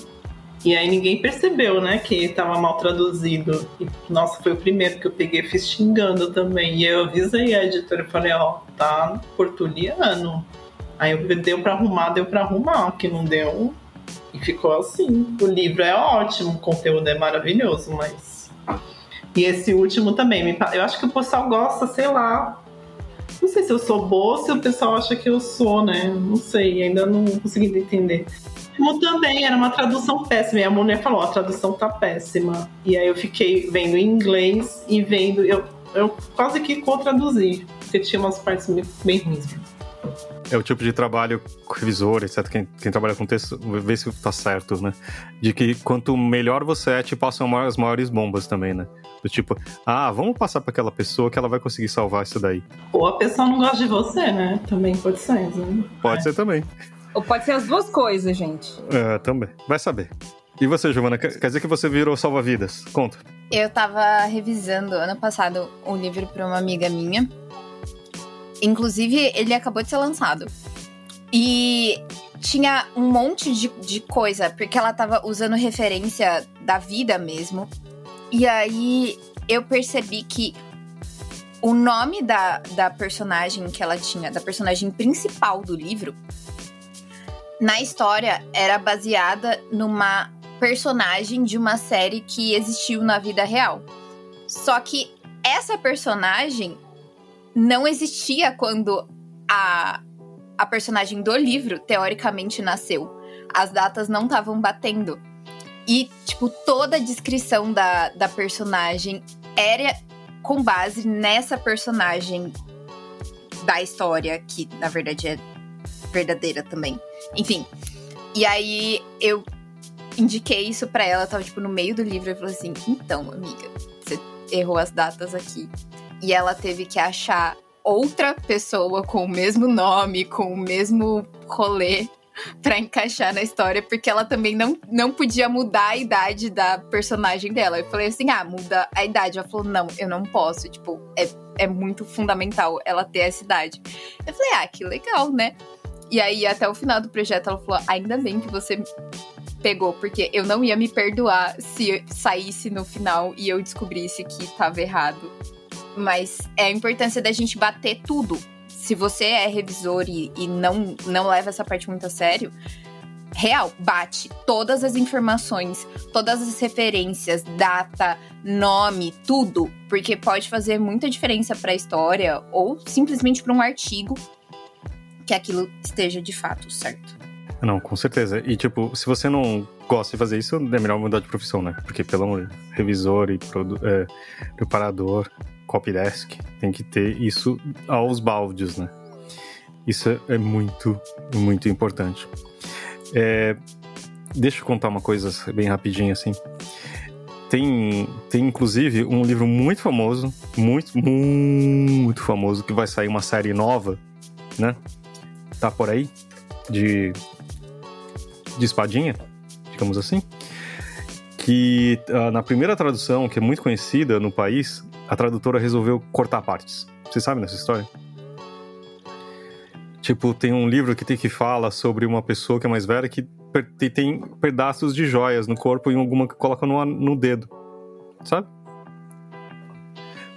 E aí ninguém percebeu, né, que estava mal traduzido. E, nossa, foi o primeiro que eu peguei fiz xingando também. E eu avisei a editora e falei, ó, tá portuliano. Aí eu deu para arrumar, deu para arrumar, que não deu. E ficou assim. O livro é ótimo, o conteúdo é maravilhoso, mas e esse último também, eu acho que o pessoal gosta, sei lá. Não sei se eu sou boa se o pessoal acha que eu sou, né? Não sei, ainda não consegui entender. Como também era uma tradução péssima. E a mulher falou: a tradução tá péssima. E aí eu fiquei vendo em inglês e vendo. Eu, eu quase que co-traduzi, porque tinha umas partes bem ruins. É o tipo de trabalho revisor, etc. Quem, quem trabalha com texto, vê se tá certo, né? De que quanto melhor você é, te passam as maiores bombas também, né? Do tipo, ah, vamos passar para aquela pessoa que ela vai conseguir salvar isso daí. Ou a pessoa não gosta de você, né? Também pode ser. Né? Pode é. ser também. Ou pode ser as duas coisas, gente. É, também. Vai saber. E você, Giovana, quer dizer que você virou salva-vidas? Conta. Eu tava revisando ano passado um livro para uma amiga minha Inclusive, ele acabou de ser lançado. E tinha um monte de, de coisa, porque ela tava usando referência da vida mesmo. E aí eu percebi que o nome da, da personagem que ela tinha, da personagem principal do livro, na história era baseada numa personagem de uma série que existiu na vida real. Só que essa personagem não existia quando a, a personagem do livro, teoricamente, nasceu. As datas não estavam batendo. E, tipo, toda a descrição da, da personagem era com base nessa personagem da história, que na verdade é verdadeira também. Enfim. E aí eu indiquei isso para ela, tava tipo no meio do livro e falou assim: "Então, amiga, você errou as datas aqui e ela teve que achar outra pessoa com o mesmo nome, com o mesmo rolê para encaixar na história, porque ela também não, não podia mudar a idade da personagem dela. Eu falei assim: ah, muda a idade. Ela falou: não, eu não posso. Tipo, é, é muito fundamental ela ter essa idade. Eu falei: ah, que legal, né? E aí, até o final do projeto, ela falou: ainda bem que você pegou, porque eu não ia me perdoar se saísse no final e eu descobrisse que tava errado mas é a importância da gente bater tudo. Se você é revisor e, e não, não leva essa parte muito a sério, real, bate todas as informações, todas as referências, data, nome, tudo, porque pode fazer muita diferença para a história ou simplesmente para um artigo que aquilo esteja de fato certo. Não, com certeza. E tipo, se você não gosta de fazer isso, é melhor mudar de profissão, né? Porque pelo amor, revisor e é, preparador copydesk tem que ter isso aos baldes, né? Isso é muito, muito importante. É, deixa eu contar uma coisa bem rapidinho assim. Tem, tem inclusive um livro muito famoso, muito, muito famoso, que vai sair uma série nova, né? Tá por aí, de, de espadinha, digamos assim. Que uh, na primeira tradução, que é muito conhecida no país, a tradutora resolveu cortar partes. Você sabe dessa história? Tipo, tem um livro que tem que fala sobre uma pessoa que é mais velha que tem pedaços de joias no corpo e alguma que coloca no, no dedo. Sabe?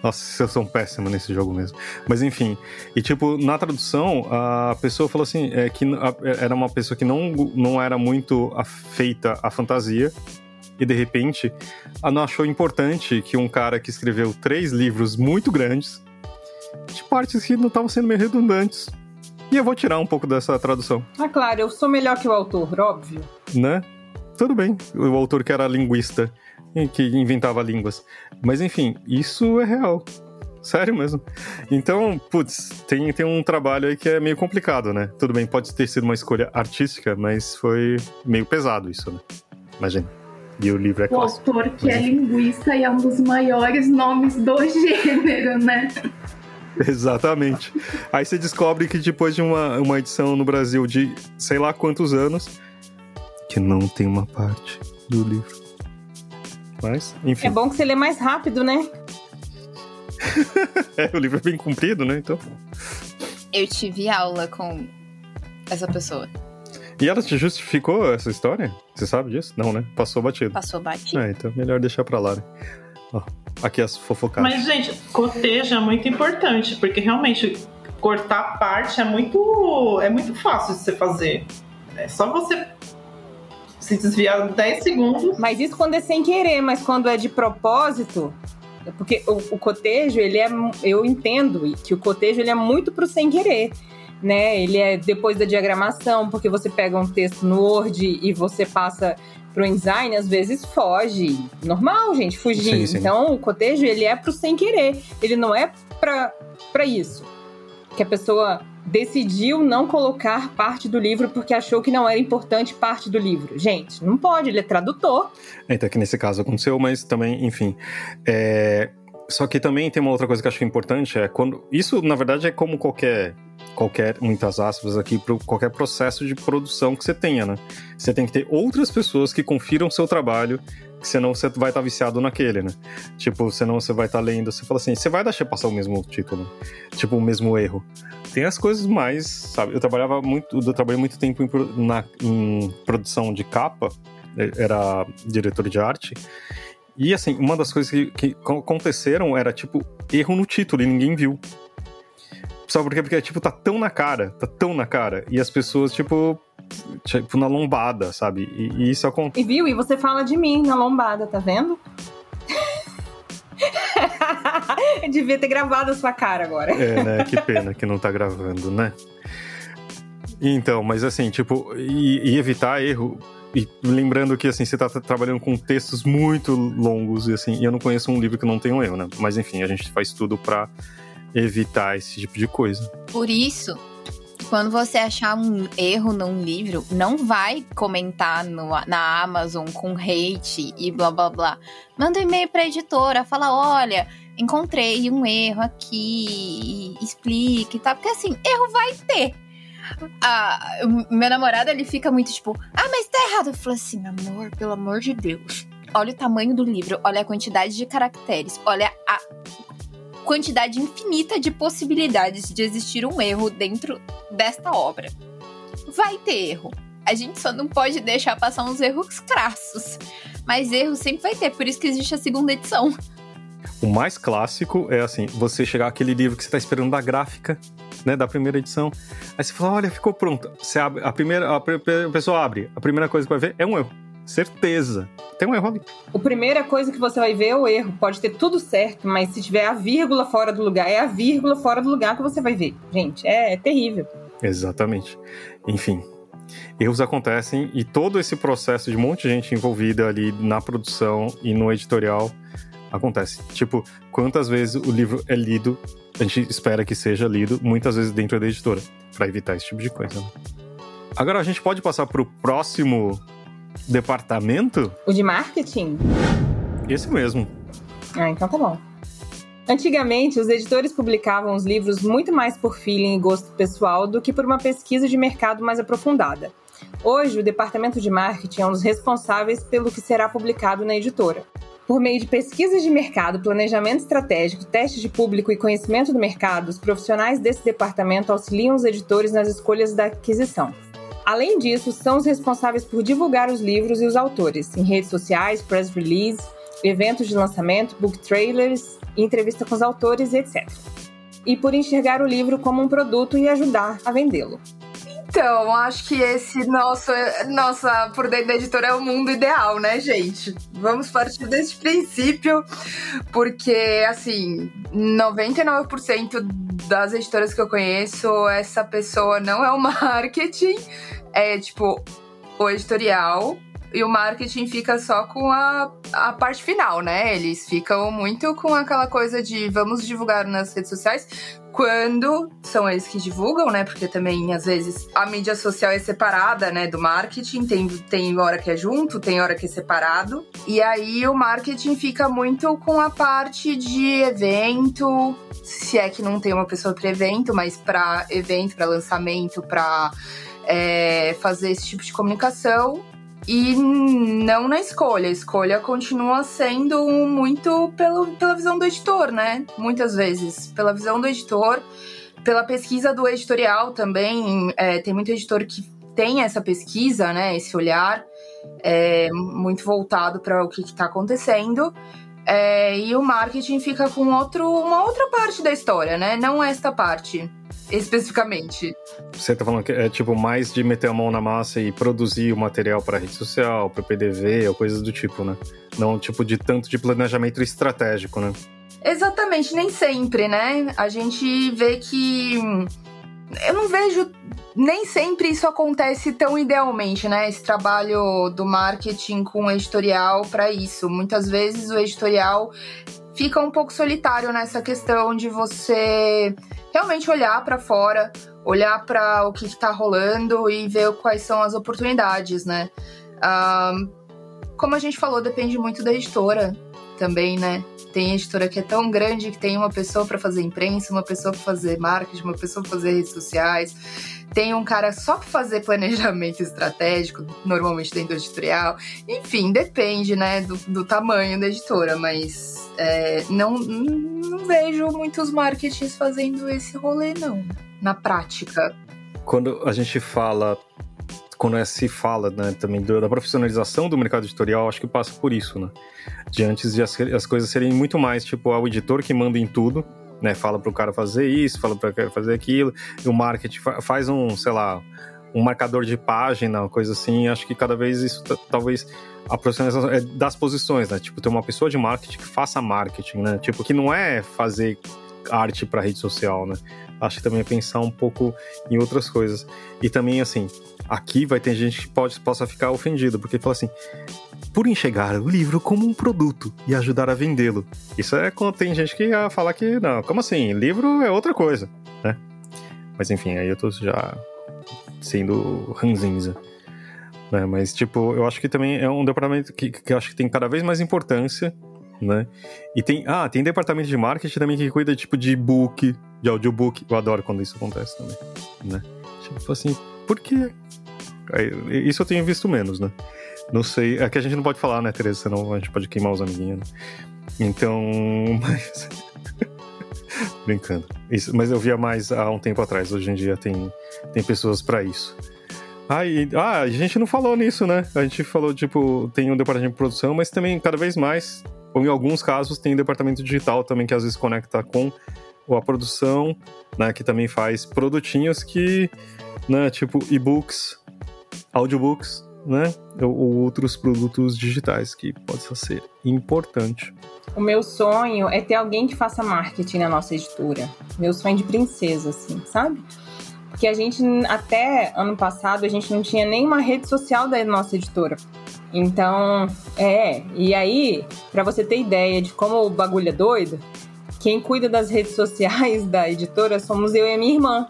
Nossa, eu sou um péssimo nesse jogo mesmo. Mas enfim. E tipo, na tradução, a pessoa falou assim: é, que era uma pessoa que não, não era muito afeita à fantasia e de repente não achou importante que um cara que escreveu três livros muito grandes, de partes que não estavam sendo meio redundantes. E eu vou tirar um pouco dessa tradução. Ah, claro, eu sou melhor que o autor, óbvio. Né? Tudo bem. O autor que era linguista que inventava línguas. Mas enfim, isso é real. Sério mesmo. Então, putz, tem, tem um trabalho aí que é meio complicado, né? Tudo bem, pode ter sido uma escolha artística, mas foi meio pesado isso, né? Imagina. E o livro é O clássico. autor que Mas é linguista e é um dos maiores nomes do gênero, né? Exatamente. Aí você descobre que depois de uma, uma edição no Brasil de sei lá quantos anos, que não tem uma parte do livro. Mas, enfim. É bom que você lê mais rápido, né? É, o livro é bem comprido, né? Então. Eu tive aula com essa pessoa. E ela te justificou essa história? Você sabe disso? Não, né? Passou batido. Passou batido. É, então melhor deixar pra lá, né? Ó, aqui as fofocadas. Mas, gente, cotejo é muito importante, porque realmente cortar parte é muito, é muito fácil de você fazer. É só você se desviar 10 segundos. Mas isso quando é sem querer, mas quando é de propósito, é porque o, o cotejo, ele é. Eu entendo que o cotejo ele é muito pro sem querer. Né? Ele é depois da diagramação, porque você pega um texto no Word e você passa pro InDesign, às vezes foge. Normal, gente, fugir. Sim, sim. Então, o cotejo, ele é pro sem querer. Ele não é pra, pra isso. Que a pessoa decidiu não colocar parte do livro porque achou que não era importante parte do livro. Gente, não pode, ele é tradutor. É, então que nesse caso aconteceu, mas também, enfim. É... Só que também tem uma outra coisa que eu acho que é importante, é quando. Isso, na verdade, é como qualquer. Qualquer, muitas aspas aqui, para qualquer processo de produção que você tenha, né? Você tem que ter outras pessoas que confiram seu trabalho, que senão você vai estar viciado naquele, né? Tipo, senão você vai estar lendo, você fala assim, você vai deixar passar o mesmo título, tipo, o mesmo erro. Tem as coisas mais, sabe? Eu trabalhava muito, eu trabalhei muito tempo em, na, em produção de capa, era diretor de arte. E assim, uma das coisas que, que aconteceram era tipo erro no título e ninguém viu. Sabe por quê? Porque tipo, tá tão na cara, tá tão na cara. E as pessoas, tipo, tipo na lombada, sabe? E, e isso acontece. E viu? E você fala de mim na lombada, tá vendo? Eu devia ter gravado a sua cara agora. É, né? Que pena que não tá gravando, né? Então, mas assim, tipo, e, e evitar erro. E lembrando que, assim, você tá tra- trabalhando com textos muito longos, e assim, e eu não conheço um livro que não tenha um erro, né? Mas enfim, a gente faz tudo pra evitar esse tipo de coisa. Por isso, quando você achar um erro num livro, não vai comentar no- na Amazon com hate e blá blá blá. Manda um e-mail pra editora, fala: olha, encontrei um erro aqui, explique e tal. Porque assim, erro vai ter. Ah, meu namorado, ele fica muito tipo, ah, mas tá errado. Eu falo assim, amor, pelo amor de Deus. Olha o tamanho do livro, olha a quantidade de caracteres, olha a quantidade infinita de possibilidades de existir um erro dentro desta obra. Vai ter erro. A gente só não pode deixar passar uns erros crassos. Mas erro sempre vai ter, por isso que existe a segunda edição. O mais clássico é assim, você chegar aquele livro que você tá esperando da gráfica, né, da primeira edição. Aí você fala, olha, ficou pronto. Você abre, a primeira, a, a pessoa abre, a primeira coisa que vai ver é um erro. Certeza. Tem um erro ali. A primeira coisa que você vai ver é o erro. Pode ter tudo certo, mas se tiver a vírgula fora do lugar, é a vírgula fora do lugar que você vai ver. Gente, é, é terrível. Exatamente. Enfim, erros acontecem e todo esse processo de um monte de gente envolvida ali na produção e no editorial acontece. Tipo, quantas vezes o livro é lido, a gente espera que seja lido, muitas vezes dentro da editora, pra evitar esse tipo de coisa. né? Agora a gente pode passar pro próximo departamento? O de marketing? Esse mesmo. Ah, então tá bom. Antigamente, os editores publicavam os livros muito mais por feeling e gosto pessoal do que por uma pesquisa de mercado mais aprofundada. Hoje, o departamento de marketing é um dos responsáveis pelo que será publicado na editora. Por meio de pesquisas de mercado, planejamento estratégico, teste de público e conhecimento do mercado, os profissionais desse departamento auxiliam os editores nas escolhas da aquisição. Além disso, são os responsáveis por divulgar os livros e os autores em redes sociais, press release, eventos de lançamento, book trailers, entrevista com os autores, etc. E por enxergar o livro como um produto e ajudar a vendê-lo. Então, acho que esse nosso, nossa, por dentro da editora é o mundo ideal, né, gente? Vamos partir desse princípio, porque, assim, 99% das editoras que eu conheço, essa pessoa não é o marketing, é tipo o editorial. e o marketing fica só com a, a parte final, né? Eles ficam muito com aquela coisa de vamos divulgar nas redes sociais, quando são eles que divulgam, né? Porque também, às vezes, a mídia social é separada, né? Do marketing. Tem, tem hora que é junto, tem hora que é separado. E aí o marketing fica muito com a parte de evento. Se é que não tem uma pessoa para evento, mas para evento, para lançamento, para é, fazer esse tipo de comunicação. E não na escolha. A escolha continua sendo muito pelo, pela visão do editor, né? Muitas vezes. Pela visão do editor, pela pesquisa do editorial também. É, tem muito editor que tem essa pesquisa, né? Esse olhar é, muito voltado para o que está acontecendo. É, e o marketing fica com outro, uma outra parte da história, né? Não esta parte especificamente. Você tá falando que é tipo mais de meter a mão na massa e produzir o material para rede social, para PDV ou coisas do tipo, né? Não tipo de tanto de planejamento estratégico, né? Exatamente, nem sempre, né? A gente vê que eu não vejo nem sempre isso acontece tão idealmente, né? Esse trabalho do marketing com o editorial para isso. Muitas vezes o editorial fica um pouco solitário nessa questão de você realmente olhar para fora, olhar para o que está rolando e ver quais são as oportunidades, né? Um, como a gente falou, depende muito da editora também, né? Tem editora que é tão grande que tem uma pessoa para fazer imprensa, uma pessoa para fazer marketing, uma pessoa para fazer redes sociais. Tem um cara só para fazer planejamento estratégico, normalmente dentro do editorial. Enfim, depende, né, do, do tamanho da editora, mas é, não, não vejo muitos marketings fazendo esse rolê, não, na prática. Quando a gente fala quando é, se fala né, também da profissionalização do mercado editorial, acho que passa por isso, né? De antes de as, as coisas serem muito mais, tipo, o editor que manda em tudo, né? Fala pro cara fazer isso, fala pro cara fazer aquilo, e o marketing faz um, sei lá, um marcador de página, coisa assim. Acho que cada vez isso, talvez, a profissionalização é das posições, né? Tipo, ter uma pessoa de marketing que faça marketing, né? Tipo, que não é fazer arte para rede social, né? Acho que também é pensar um pouco em outras coisas. E também, assim, aqui vai ter gente que pode, possa ficar ofendido, porque fala assim, por enxergar o livro como um produto e ajudar a vendê-lo. Isso é quando tem gente que ia falar que, não, como assim? Livro é outra coisa, né? Mas enfim, aí eu tô já sendo ranzinza. Né? Mas, tipo, eu acho que também é um departamento que, que eu acho que tem cada vez mais importância, né? E tem, ah, tem departamento de marketing também que cuida, tipo, de e-book, de audiobook. Eu adoro quando isso acontece também, né? Tipo assim, por quê? Isso eu tenho visto menos, né? Não sei. É que a gente não pode falar, né, Tereza? Senão a gente pode queimar os amiguinhos. Né? Então. Mas. Brincando. Isso, mas eu via mais há um tempo atrás. Hoje em dia tem, tem pessoas para isso. Ah, ah, a gente não falou nisso, né? A gente falou, tipo, tem um departamento de produção, mas também, cada vez mais, ou em alguns casos, tem departamento digital também que às vezes conecta com a produção, né? Que também faz produtinhos que, né, tipo, e-books, audiobooks, né? Ou outros produtos digitais que pode ser importante. O meu sonho é ter alguém que faça marketing na nossa editora. Meu sonho de princesa, assim, sabe? Porque a gente, até ano passado, a gente não tinha nenhuma rede social da nossa editora. Então, é. E aí, para você ter ideia de como o bagulho é doido, quem cuida das redes sociais da editora somos eu e a minha irmã.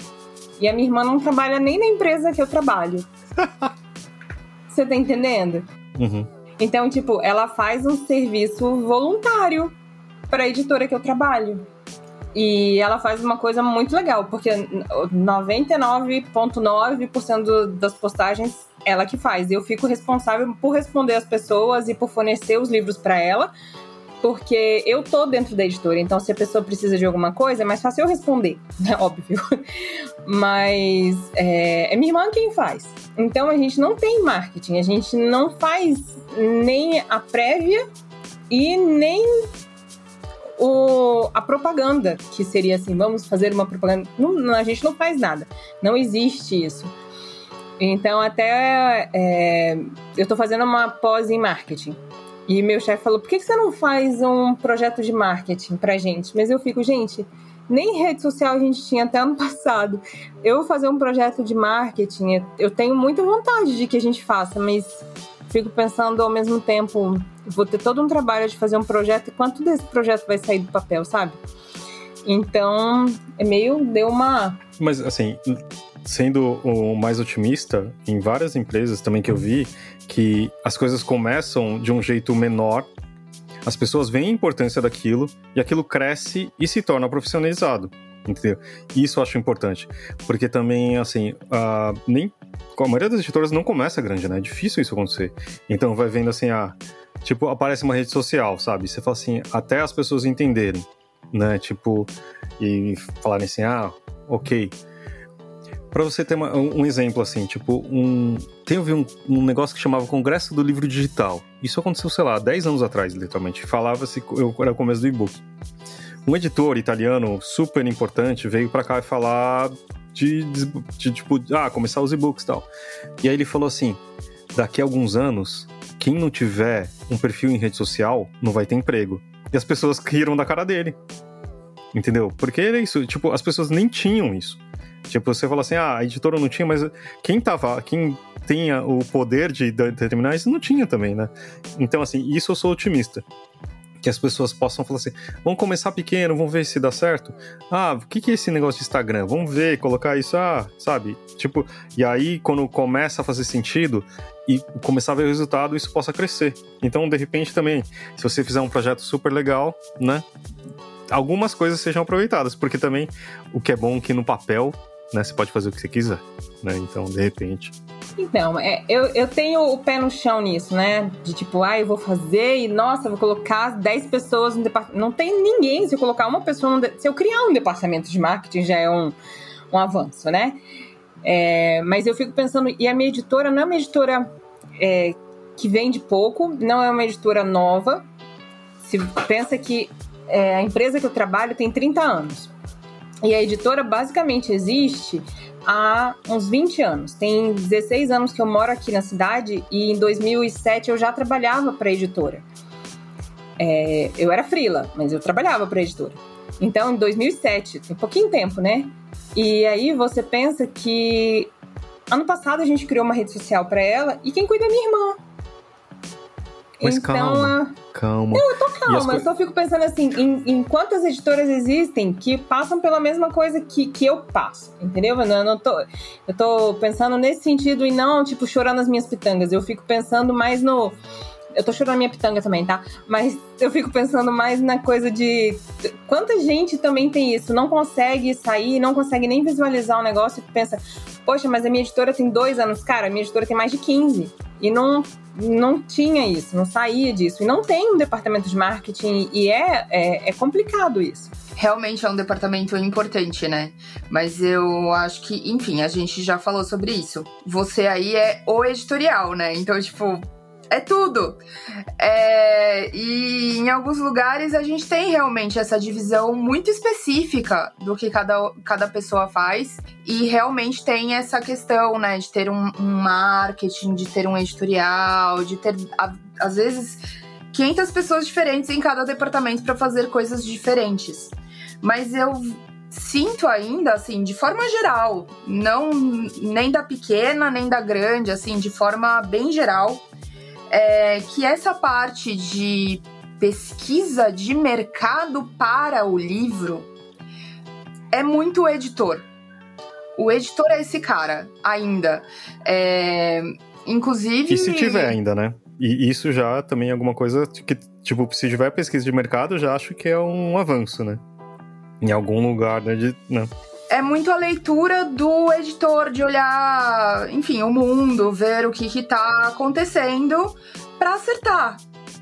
E a minha irmã não trabalha nem na empresa que eu trabalho. Você tá entendendo? Uhum. Então, tipo, ela faz um serviço voluntário para a editora que eu trabalho. E ela faz uma coisa muito legal, porque 99,9% das postagens ela que faz. Eu fico responsável por responder as pessoas e por fornecer os livros para ela, porque eu tô dentro da editora, então se a pessoa precisa de alguma coisa, é mais fácil eu responder, né? Óbvio. Mas é, é minha irmã quem faz. Então a gente não tem marketing, a gente não faz nem a prévia e nem o, a propaganda, que seria assim, vamos fazer uma propaganda. Não, a gente não faz nada. Não existe isso. Então, até é, eu estou fazendo uma pós em marketing. E meu chefe falou: por que você não faz um projeto de marketing pra gente? Mas eu fico, gente, nem rede social a gente tinha até ano passado. Eu vou fazer um projeto de marketing, eu tenho muita vontade de que a gente faça, mas fico pensando ao mesmo tempo, vou ter todo um trabalho de fazer um projeto e quanto desse projeto vai sair do papel, sabe? Então, é meio deu uma Mas assim, sendo o mais otimista, em várias empresas também que eu vi que as coisas começam de um jeito menor, as pessoas veem a importância daquilo e aquilo cresce e se torna profissionalizado. Entendeu? Isso eu acho importante. Porque também, assim, uh, nem. A maioria das editoras não começa grande, né? É difícil isso acontecer. Então vai vendo assim, ah, tipo, aparece uma rede social, sabe? Você fala assim, até as pessoas entenderem, né? Tipo, e falarem assim, ah, ok. Para você ter uma, um, exemplo assim, tipo, um, tem um, um negócio que chamava Congresso do Livro Digital. Isso aconteceu, sei lá, 10 anos atrás, literalmente. Falava-se, era o começo do e-book um editor italiano super importante veio para cá e falar de, de, de, tipo, ah, começar os e-books e tal. E aí ele falou assim: daqui a alguns anos, quem não tiver um perfil em rede social não vai ter emprego. E as pessoas riram da cara dele. Entendeu? Porque era isso, tipo, as pessoas nem tinham isso. Tipo, você fala assim, ah, a editora não tinha, mas quem tava, quem tinha o poder de determinar isso não tinha também, né? Então, assim, isso eu sou otimista que as pessoas possam falar assim: vamos começar pequeno, vamos ver se dá certo. Ah, o que, que é esse negócio de Instagram? Vamos ver, colocar isso, ah, sabe? Tipo, e aí quando começa a fazer sentido e começar a ver o resultado, isso possa crescer. Então, de repente, também, se você fizer um projeto super legal, né? Algumas coisas sejam aproveitadas, porque também o que é bom que no papel, né, você pode fazer o que você quiser, né? Então, de repente, então, é, eu, eu tenho o pé no chão nisso, né? De tipo, ah, eu vou fazer e, nossa, vou colocar 10 pessoas no departamento. Não tem ninguém. Se eu colocar uma pessoa de... Se eu criar um departamento de marketing, já é um, um avanço, né? É, mas eu fico pensando, e a minha editora não é uma editora é, que vende pouco, não é uma editora nova. Se pensa que é, a empresa que eu trabalho tem 30 anos. E a editora basicamente existe há uns 20 anos. Tem 16 anos que eu moro aqui na cidade e em 2007 eu já trabalhava para a editora. É, eu era frila, mas eu trabalhava para a editora. Então, em 2007, tem pouquinho tempo, né? E aí você pensa que ano passado a gente criou uma rede social para ela e quem cuida é minha irmã. Mas então, calma, calma. Não, eu tô calma, eu só fico pensando assim, em, em, quantas editoras existem que passam pela mesma coisa que, que eu passo, entendeu? Eu não, não tô, eu tô pensando nesse sentido e não, tipo, chorando as minhas pitangas. Eu fico pensando mais no eu tô chorando minha pitanga também, tá? Mas eu fico pensando mais na coisa de quanta gente também tem isso, não consegue sair, não consegue nem visualizar o negócio e pensa, poxa, mas a minha editora tem dois anos, cara, a minha editora tem mais de 15. E não, não tinha isso, não saía disso. E não tem um departamento de marketing, e é, é, é complicado isso realmente é um departamento importante, né? Mas eu acho que, enfim, a gente já falou sobre isso. Você aí é o editorial, né? Então, tipo, é tudo. É, e em alguns lugares a gente tem realmente essa divisão muito específica do que cada, cada pessoa faz. E realmente tem essa questão, né, de ter um, um marketing, de ter um editorial, de ter, a, às vezes, 500 pessoas diferentes em cada departamento para fazer coisas diferentes. Mas eu sinto ainda, assim, de forma geral, não nem da pequena nem da grande, assim, de forma bem geral, é, que essa parte de pesquisa de mercado para o livro é muito editor. O editor é esse cara, ainda. É, inclusive. E se tiver ainda, né? E isso já também é alguma coisa que, tipo, se tiver pesquisa de mercado, já acho que é um avanço, né? Em algum lugar, né? De, né? É muito a leitura do editor, de olhar, enfim, o mundo, ver o que que tá acontecendo para acertar,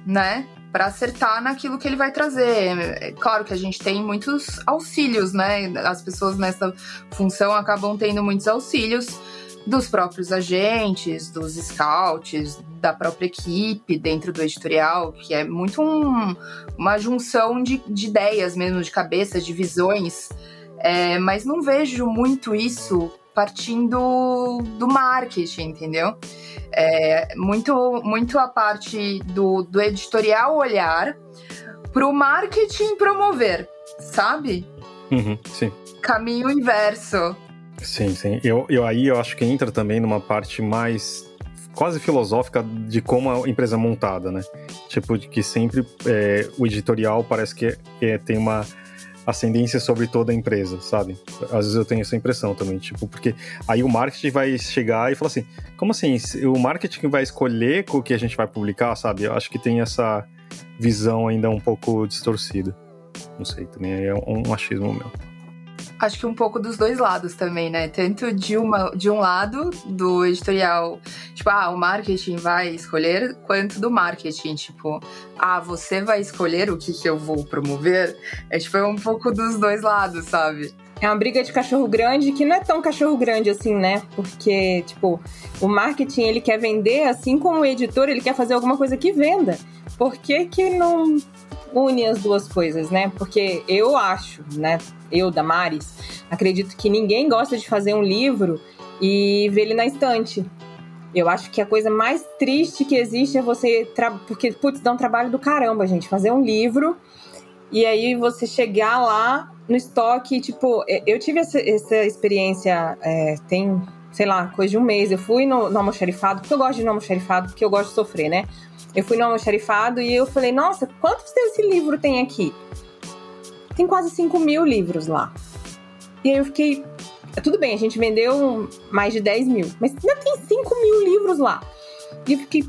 né? Para acertar naquilo que ele vai trazer. É claro que a gente tem muitos auxílios, né? As pessoas nessa função acabam tendo muitos auxílios dos próprios agentes, dos scouts, da própria equipe dentro do editorial, que é muito um, uma junção de, de ideias mesmo, de cabeças, de visões é, mas não vejo muito isso partindo do marketing, entendeu? É, muito, muito a parte do, do editorial olhar para o marketing promover, sabe? Uhum, sim. Caminho inverso. Sim, sim. Eu, eu aí eu acho que entra também numa parte mais quase filosófica de como a empresa é montada, né? Tipo, de que sempre é, o editorial parece que é, tem uma ascendência sobre toda a empresa, sabe? Às vezes eu tenho essa impressão também, tipo, porque aí o marketing vai chegar e falar assim, como assim, o marketing vai escolher o que a gente vai publicar, sabe? Eu acho que tem essa visão ainda um pouco distorcida. Não sei, também é um achismo meu. Acho que um pouco dos dois lados também, né? Tanto de, uma, de um lado, do editorial, tipo, ah, o marketing vai escolher, quanto do marketing, tipo, ah, você vai escolher o que, que eu vou promover. É tipo, é um pouco dos dois lados, sabe? É uma briga de cachorro grande que não é tão cachorro grande assim, né? Porque, tipo, o marketing ele quer vender, assim como o editor ele quer fazer alguma coisa que venda. Por que, que não une as duas coisas, né? Porque eu acho, né? Eu, Damares, acredito que ninguém gosta de fazer um livro e ver ele na estante. Eu acho que a coisa mais triste que existe é você. Tra... Porque, putz, dá um trabalho do caramba, gente. Fazer um livro e aí você chegar lá no estoque. Tipo, eu tive essa, essa experiência é, tem, sei lá, coisa de um mês. Eu fui no, no almoxarifado, porque eu gosto de ir no almoxarifado, porque eu gosto de sofrer, né? Eu fui no almoxarifado e eu falei, nossa, quantos desse livro tem aqui? Tem quase 5 mil livros lá. E aí eu fiquei. Tudo bem, a gente vendeu mais de 10 mil, mas ainda tem 5 mil livros lá. E eu fiquei,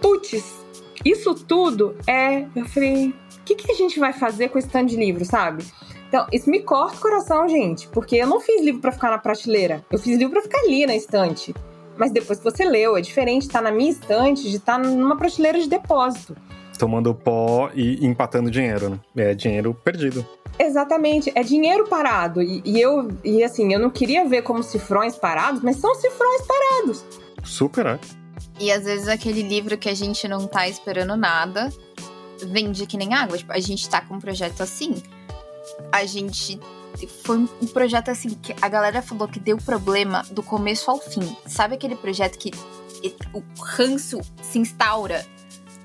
putz, isso tudo é. Eu falei, o que, que a gente vai fazer com esse tanto de livro, sabe? Então, isso me corta o coração, gente, porque eu não fiz livro para ficar na prateleira. Eu fiz livro para ficar ali na estante mas depois que você leu, é diferente estar tá na minha estante de estar tá numa prateleira de depósito. Tomando pó e empatando dinheiro, né? É dinheiro perdido. Exatamente, é dinheiro parado. E, e, eu, e assim, eu não queria ver como cifrões parados, mas são cifrões parados. Super, é. E às vezes aquele livro que a gente não tá esperando nada vende que nem água. Tipo, a gente tá com um projeto assim, a gente foi um projeto assim que a galera falou que deu problema do começo ao fim. Sabe aquele projeto que o ranço se instaura?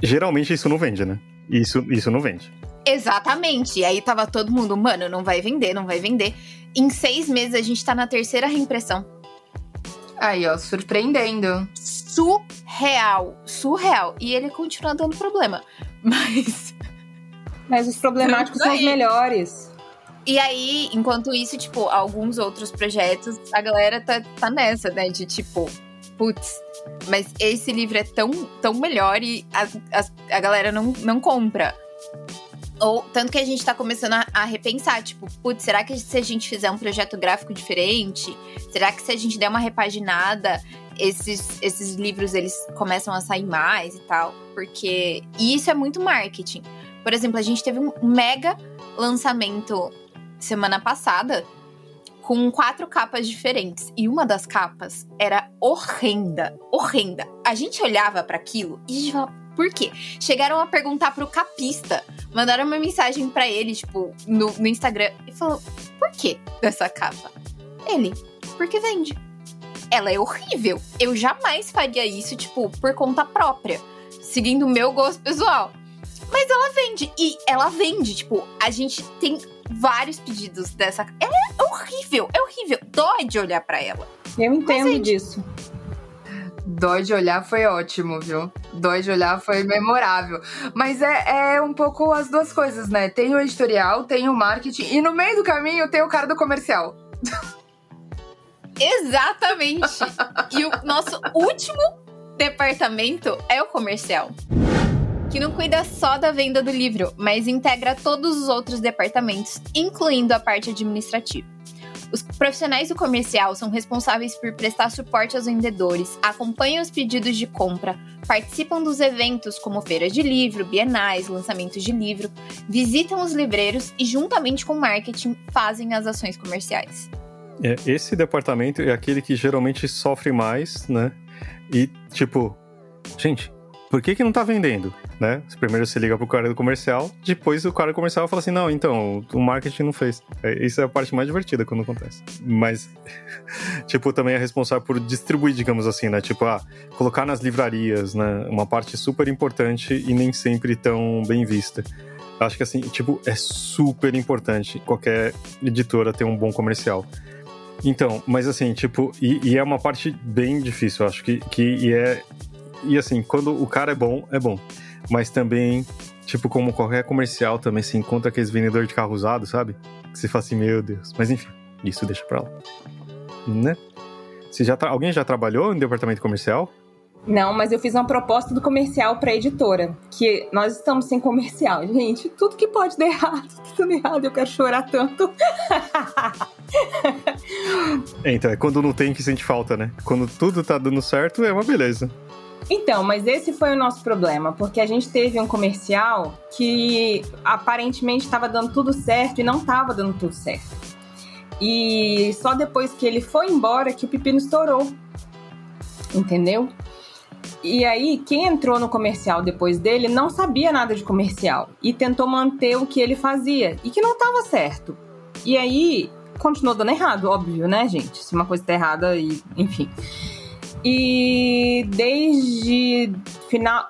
Geralmente isso não vende, né? Isso, isso não vende. Exatamente. E aí tava todo mundo, mano, não vai vender, não vai vender. Em seis meses a gente tá na terceira reimpressão. Aí, ó, surpreendendo. Surreal, surreal. E ele continua dando problema. Mas. Mas os problemáticos são os melhores. E aí, enquanto isso, tipo, alguns outros projetos, a galera tá, tá nessa, né? De tipo, putz, mas esse livro é tão, tão melhor e a, a, galera não, não compra. Ou tanto que a gente tá começando a, a, repensar, tipo, putz, será que se a gente fizer um projeto gráfico diferente, será que se a gente der uma repaginada, esses, esses livros eles começam a sair mais e tal? Porque. E isso é muito marketing. Por exemplo, a gente teve um mega lançamento semana passada com quatro capas diferentes. E uma das capas era horrenda. Horrenda. A gente olhava para aquilo e a gente falava, por quê? Chegaram a perguntar pro capista, mandaram uma mensagem para ele, tipo, no, no Instagram, e falou: por que dessa capa? Ele, porque vende. Ela é horrível. Eu jamais faria isso, tipo, por conta própria, seguindo o meu gosto pessoal. Mas ela vende. E ela vende, tipo, a gente tem vários pedidos dessa. Ela é horrível, é horrível. Dói de olhar para ela. Eu entendo Mas, disso. Dói de olhar foi ótimo, viu? Dói de olhar foi memorável. Mas é, é um pouco as duas coisas, né? Tem o editorial, tem o marketing, e no meio do caminho tem o cara do comercial. Exatamente. e o nosso último departamento é o comercial que não cuida só da venda do livro, mas integra todos os outros departamentos, incluindo a parte administrativa. Os profissionais do comercial são responsáveis por prestar suporte aos vendedores, acompanham os pedidos de compra, participam dos eventos como feiras de livro, bienais, lançamentos de livro, visitam os livreiros e, juntamente com o marketing, fazem as ações comerciais. É, esse departamento é aquele que geralmente sofre mais, né? E, tipo, gente, por que, que não tá vendendo? Né? Primeiro você liga pro cara do comercial, depois o cara do comercial fala assim: não, então, o marketing não fez. É, isso é a parte mais divertida quando acontece. Mas, tipo, também é responsável por distribuir, digamos assim, né? Tipo, ah, colocar nas livrarias, né? Uma parte super importante e nem sempre tão bem vista. Acho que assim, tipo, é super importante qualquer editora ter um bom comercial. Então, mas assim, tipo, e, e, é uma parte bem difícil, acho que, que e é E assim, quando o cara é bom, é bom. Mas também, tipo, como qualquer comercial, também se encontra aqueles vendedores de carro usado, sabe? Que você fala assim, meu Deus. Mas enfim, isso deixa pra lá. Né? Você já tra- Alguém já trabalhou em departamento comercial? Não, mas eu fiz uma proposta do comercial pra editora. Que nós estamos sem comercial. Gente, tudo que pode dar errado, tudo errado. Eu quero chorar tanto. Então, é quando não tem que sente falta, né? Quando tudo tá dando certo, é uma beleza. Então, mas esse foi o nosso problema, porque a gente teve um comercial que aparentemente estava dando tudo certo e não estava dando tudo certo. E só depois que ele foi embora que o pepino estourou. Entendeu? E aí, quem entrou no comercial depois dele não sabia nada de comercial e tentou manter o que ele fazia e que não estava certo. E aí, continuou dando errado, óbvio, né, gente? Se uma coisa tá errada, e, enfim. E desde final,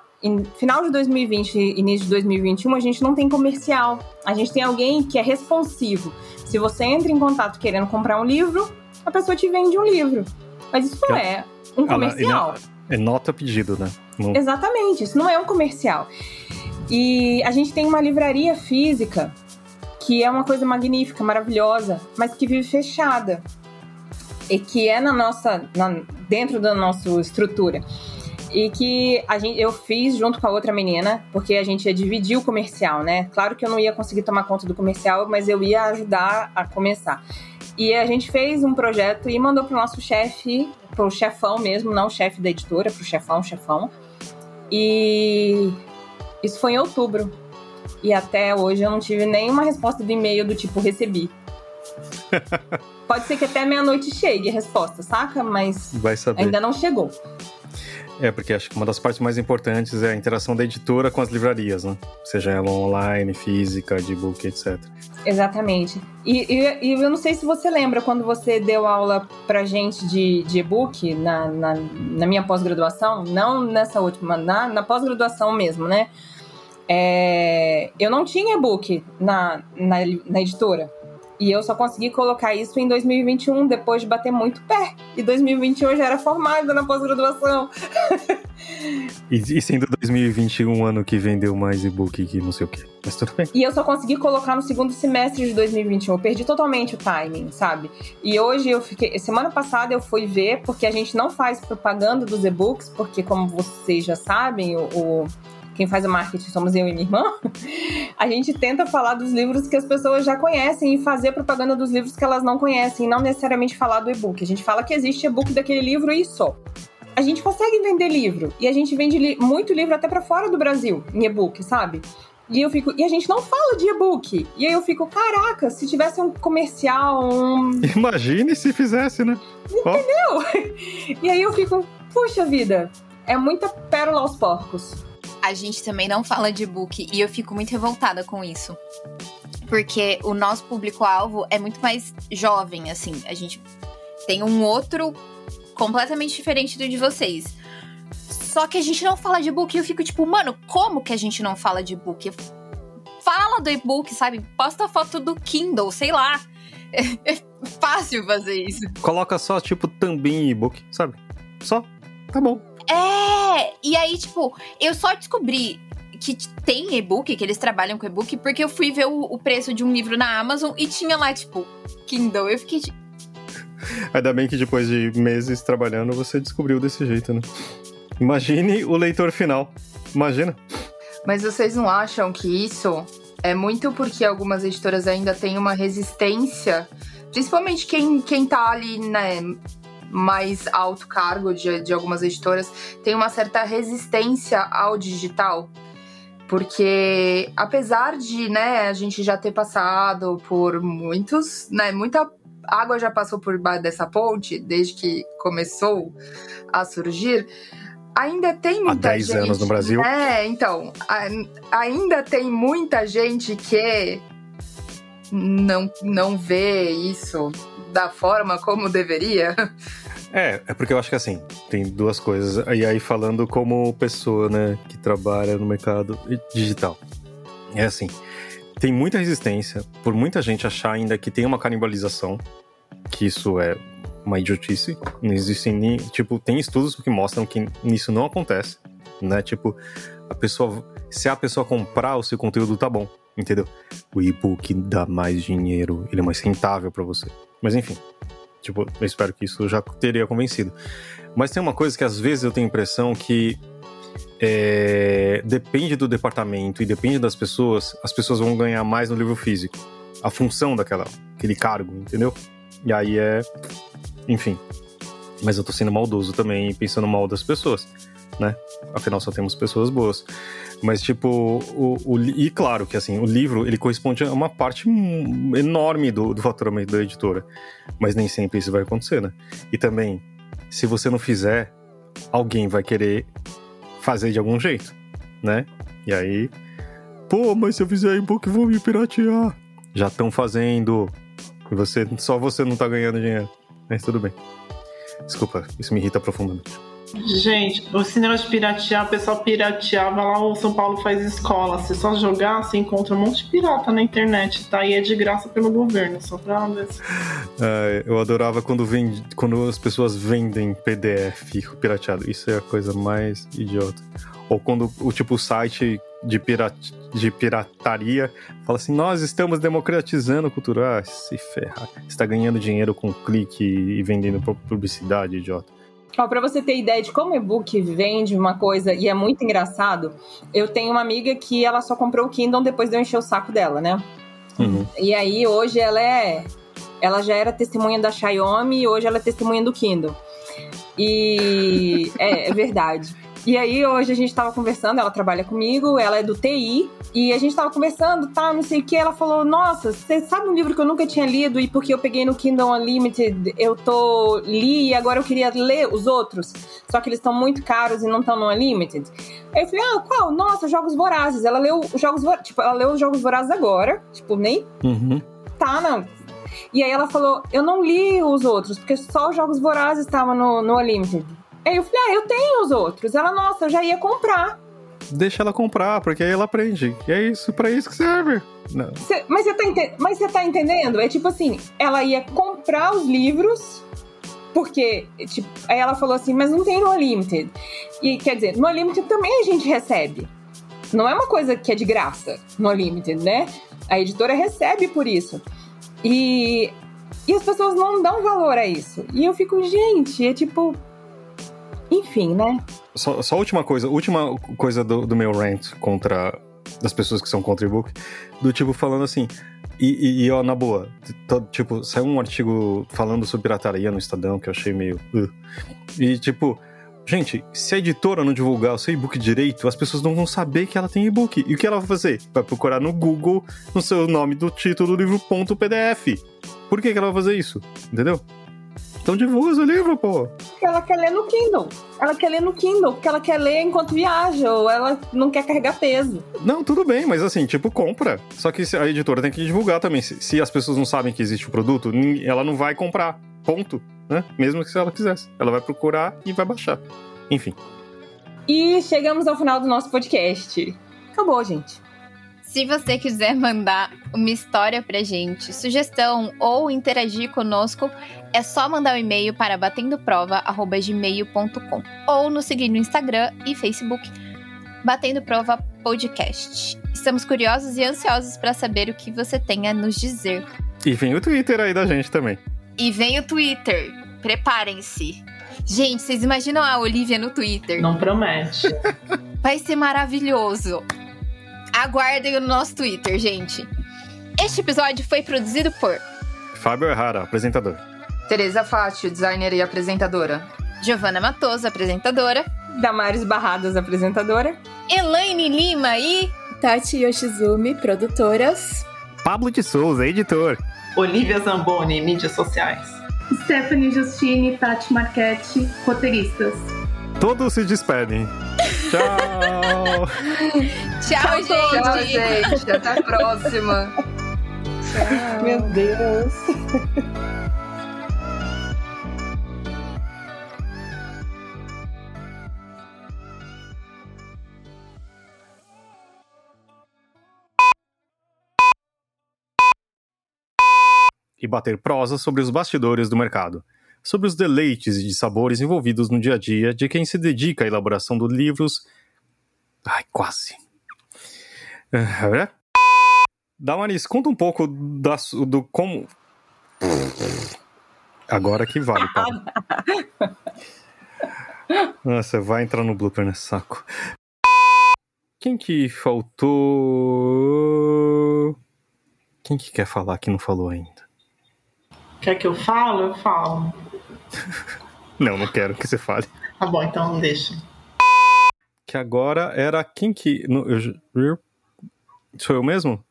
final de 2020 e início de 2021, a gente não tem comercial. A gente tem alguém que é responsivo. Se você entra em contato querendo comprar um livro, a pessoa te vende um livro. Mas isso não é um Ela- comercial. É nota pedido, né? Não- Exatamente, isso não é um comercial. E a gente tem uma livraria física que é uma coisa magnífica, maravilhosa, mas que vive fechada. E que é na nossa. na- dentro da nossa estrutura. E que a gente, eu fiz junto com a outra menina, porque a gente ia dividir o comercial, né? Claro que eu não ia conseguir tomar conta do comercial, mas eu ia ajudar a começar. E a gente fez um projeto e mandou pro nosso chefe, pro chefão mesmo, não o chefe da editora, pro chefão, chefão. E isso foi em outubro. E até hoje eu não tive nenhuma resposta do e-mail do tipo recebi. Pode ser que até meia-noite chegue a resposta, saca? Mas ainda não chegou. É, porque acho que uma das partes mais importantes é a interação da editora com as livrarias, né? Seja ela online, física, de book, etc. Exatamente. E, e- e eu não sei se você lembra quando você deu aula pra gente de, de e-book na, na, na minha pós-graduação, não nessa última, na, na pós-graduação mesmo, né? É, eu não tinha e-book na, na, na editora. E eu só consegui colocar isso em 2021, depois de bater muito pé. E 2021 eu já era formada na pós-graduação. E, e sendo 2021 um ano que vendeu mais e-book que não sei o quê. Mas tudo bem. E eu só consegui colocar no segundo semestre de 2021. Eu perdi totalmente o timing, sabe? E hoje eu fiquei. Semana passada eu fui ver, porque a gente não faz propaganda dos e-books, porque, como vocês já sabem, o. o- quem faz o marketing somos eu e minha irmã. A gente tenta falar dos livros que as pessoas já conhecem e fazer propaganda dos livros que elas não conhecem, e não necessariamente falar do e-book. A gente fala que existe e-book daquele livro e só. A gente consegue vender livro e a gente vende li- muito livro até pra fora do Brasil em e-book, sabe? E eu fico, e a gente não fala de e-book. E aí eu fico, caraca, se tivesse um comercial, um. Imagine se fizesse, né? Ó, E aí eu fico, puxa vida, é muita pérola aos porcos. A gente também não fala de book e eu fico muito revoltada com isso. Porque o nosso público-alvo é muito mais jovem, assim. A gente tem um outro completamente diferente do de vocês. Só que a gente não fala de book e eu fico tipo, mano, como que a gente não fala de book? Fala do e-book, sabe? Posta foto do Kindle, sei lá. É fácil fazer isso. coloca só, tipo, também e-book, sabe? Só. Tá bom. É! E aí, tipo, eu só descobri que tem e-book, que eles trabalham com e-book, porque eu fui ver o, o preço de um livro na Amazon e tinha lá, tipo, Kindle. Eu fiquei tipo, Ainda bem que depois de meses trabalhando você descobriu desse jeito, né? Imagine o leitor final. Imagina. Mas vocês não acham que isso é muito porque algumas editoras ainda têm uma resistência, principalmente quem, quem tá ali, né, mais alto cargo de, de algumas editoras, tem uma certa resistência ao digital? Porque apesar de, né, a gente já ter passado por muitos, né, muita água já passou por baixo dessa ponte desde que começou a surgir, ainda tem muita 10 gente. anos no Brasil. É, então, ainda tem muita gente que não, não vê isso da forma como deveria. É, é porque eu acho que assim, tem duas coisas. E aí, falando como pessoa, né, que trabalha no mercado digital. É assim, tem muita resistência por muita gente achar ainda que tem uma canibalização, que isso é uma idiotice. Não existem nem. Tipo, tem estudos que mostram que isso não acontece, né? Tipo, a pessoa. Se a pessoa comprar o seu conteúdo, tá bom, entendeu? O e-book dá mais dinheiro, ele é mais rentável para você. Mas enfim. Tipo, eu espero que isso já teria convencido. Mas tem uma coisa que às vezes eu tenho a impressão que é, depende do departamento e depende das pessoas, as pessoas vão ganhar mais no livro físico. A função daquela, aquele cargo, entendeu? E aí é. Enfim. Mas eu tô sendo maldoso também, pensando mal das pessoas, né? Afinal, só temos pessoas boas. Mas, tipo, o, o, e claro que, assim, o livro, ele corresponde a uma parte enorme do, do faturamento da editora. Mas nem sempre isso vai acontecer, né? E também, se você não fizer, alguém vai querer fazer de algum jeito, né? E aí, pô, mas se eu fizer e-book, vou me piratear. Já estão fazendo. Você, só você não tá ganhando dinheiro. Mas tudo bem. Desculpa, isso me irrita profundamente. Gente, o cinema de piratear, o pessoal pirateava lá, o São Paulo faz escola. Se só jogar, você encontra um monte de pirata na internet, tá? E é de graça pelo governo, só pra ver. Ah, eu adorava quando, vende, quando as pessoas vendem PDF pirateado. Isso é a coisa mais idiota. Ou quando o tipo site de, de pirataria fala assim: nós estamos democratizando cultura. Ah, se ferrar. Você está ganhando dinheiro com clique e vendendo publicidade, idiota. Ó, pra você ter ideia de como o e-book vende uma coisa e é muito engraçado, eu tenho uma amiga que ela só comprou o Kindle depois de eu encher o saco dela, né? Uhum. E aí hoje ela é. Ela já era testemunha da Xiaomi e hoje ela é testemunha do Kindle. E é, é verdade. E aí, hoje a gente tava conversando, ela trabalha comigo, ela é do TI, e a gente tava conversando, tá, não sei o que, ela falou, nossa, você sabe um livro que eu nunca tinha lido e porque eu peguei no Kindle Unlimited, eu tô, li e agora eu queria ler os outros, só que eles estão muito caros e não estão no Unlimited. Aí eu falei, ah, qual? Nossa, Jogos Vorazes. Ela leu os Jogos Vorazes, tipo, ela leu os Jogos Vorazes agora, tipo, nem Uhum. tá, não. E aí ela falou, eu não li os outros, porque só os Jogos Vorazes estavam no, no Unlimited. Aí eu falei, ah, eu tenho os outros. Ela, nossa, eu já ia comprar. Deixa ela comprar, porque aí ela aprende. E é isso, pra isso que serve. Não. Cê- mas, você tá ente- tá entendendo? É tipo assim, ela ia comprar os livros, porque, tipo, aí ela falou assim, mas não tem no Unlimited. E quer dizer, no Unlimited também a gente recebe. Não é uma coisa que é de graça no Unlimited, né? A editora recebe por isso. E, e as pessoas não dão valor a isso. E eu fico, gente, é tipo. Enfim, né? Só, só última coisa, última coisa do, do meu rant contra das pessoas que são contra e-book, do tipo falando assim. E, e, e, ó, na boa, tipo, saiu um artigo falando sobre pirataria no Estadão que eu achei meio. "Ugh". E tipo, gente, se a editora não divulgar o seu e-book direito, as pessoas não vão saber que ela tem e-book. E o que ela vai fazer? Vai procurar no Google no seu nome do título do livro ponto PDF. Por que, que ela vai fazer isso? Entendeu? Então divulga o livro, pô. Porque ela quer ler no Kindle. Ela quer ler no Kindle, porque ela quer ler enquanto viaja, ou ela não quer carregar peso. Não, tudo bem, mas assim, tipo, compra. Só que a editora tem que divulgar também. Se, se as pessoas não sabem que existe o produto, ela não vai comprar. Ponto. Né? Mesmo que se ela quisesse. Ela vai procurar e vai baixar. Enfim. E chegamos ao final do nosso podcast. Acabou, gente. Se você quiser mandar uma história pra gente, sugestão ou interagir conosco, é só mandar um e-mail para batendoprova@gmail.com ou nos seguir no Instagram e Facebook Batendo Prova Podcast. Estamos curiosos e ansiosos para saber o que você tem a nos dizer. E vem o Twitter aí da gente também. E vem o Twitter. Preparem-se. Gente, vocês imaginam a Olivia no Twitter? Não promete. Vai ser maravilhoso. Aguardem o nosso Twitter, gente. Este episódio foi produzido por Fábio Errara, apresentador. Tereza Fátio, designer e apresentadora. Giovana Matoso, apresentadora, Damares Barradas, apresentadora. Elaine Lima e Tati Yoshizumi, produtoras. Pablo de Souza, editor. Olivia Zamboni, mídias sociais. Stephanie Justine, Tati Marchetti, roteiristas. Todos se despedem. Tchau! tchau, gente. Tchau, gente. Até a próxima. Meu Deus. E bater prosa sobre os bastidores do mercado. sobre os deleites e de sabores envolvidos no dia a dia de quem se dedica à elaboração dos livros. Ai, quase. É. Damaris, conta um pouco da, do como. Agora que vale, Paulo. Nossa, vai entrar no blooper nesse saco. Quem que faltou? Quem que quer falar que não falou ainda? Quer que eu falo? Eu falo. não, não quero que você fale. Tá bom, então deixa. Que agora era quem que. Eu, sou eu mesmo?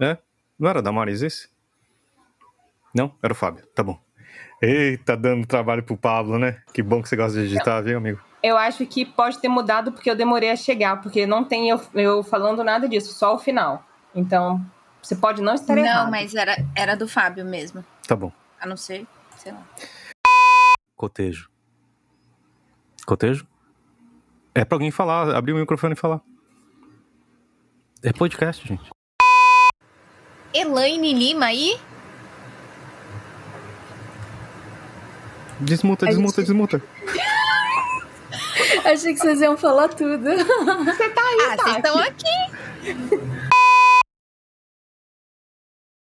É? Não era Damaris esse? Não? Era o Fábio. Tá bom. Eita, dando trabalho pro Pablo, né? Que bom que você gosta de digitar, viu, amigo? Eu acho que pode ter mudado porque eu demorei a chegar, porque não tem eu, eu falando nada disso, só o final. Então, você pode não estar não, errado. Não, mas era, era do Fábio mesmo. Tá bom. A não ser, sei lá. Cotejo. Cotejo? É pra alguém falar, abrir o microfone e falar. É podcast, gente. Elaine Lima aí? Desmuta, desmuta, desmuta. Achei que vocês iam falar tudo. Você tá aí, ah, Vocês estão aqui.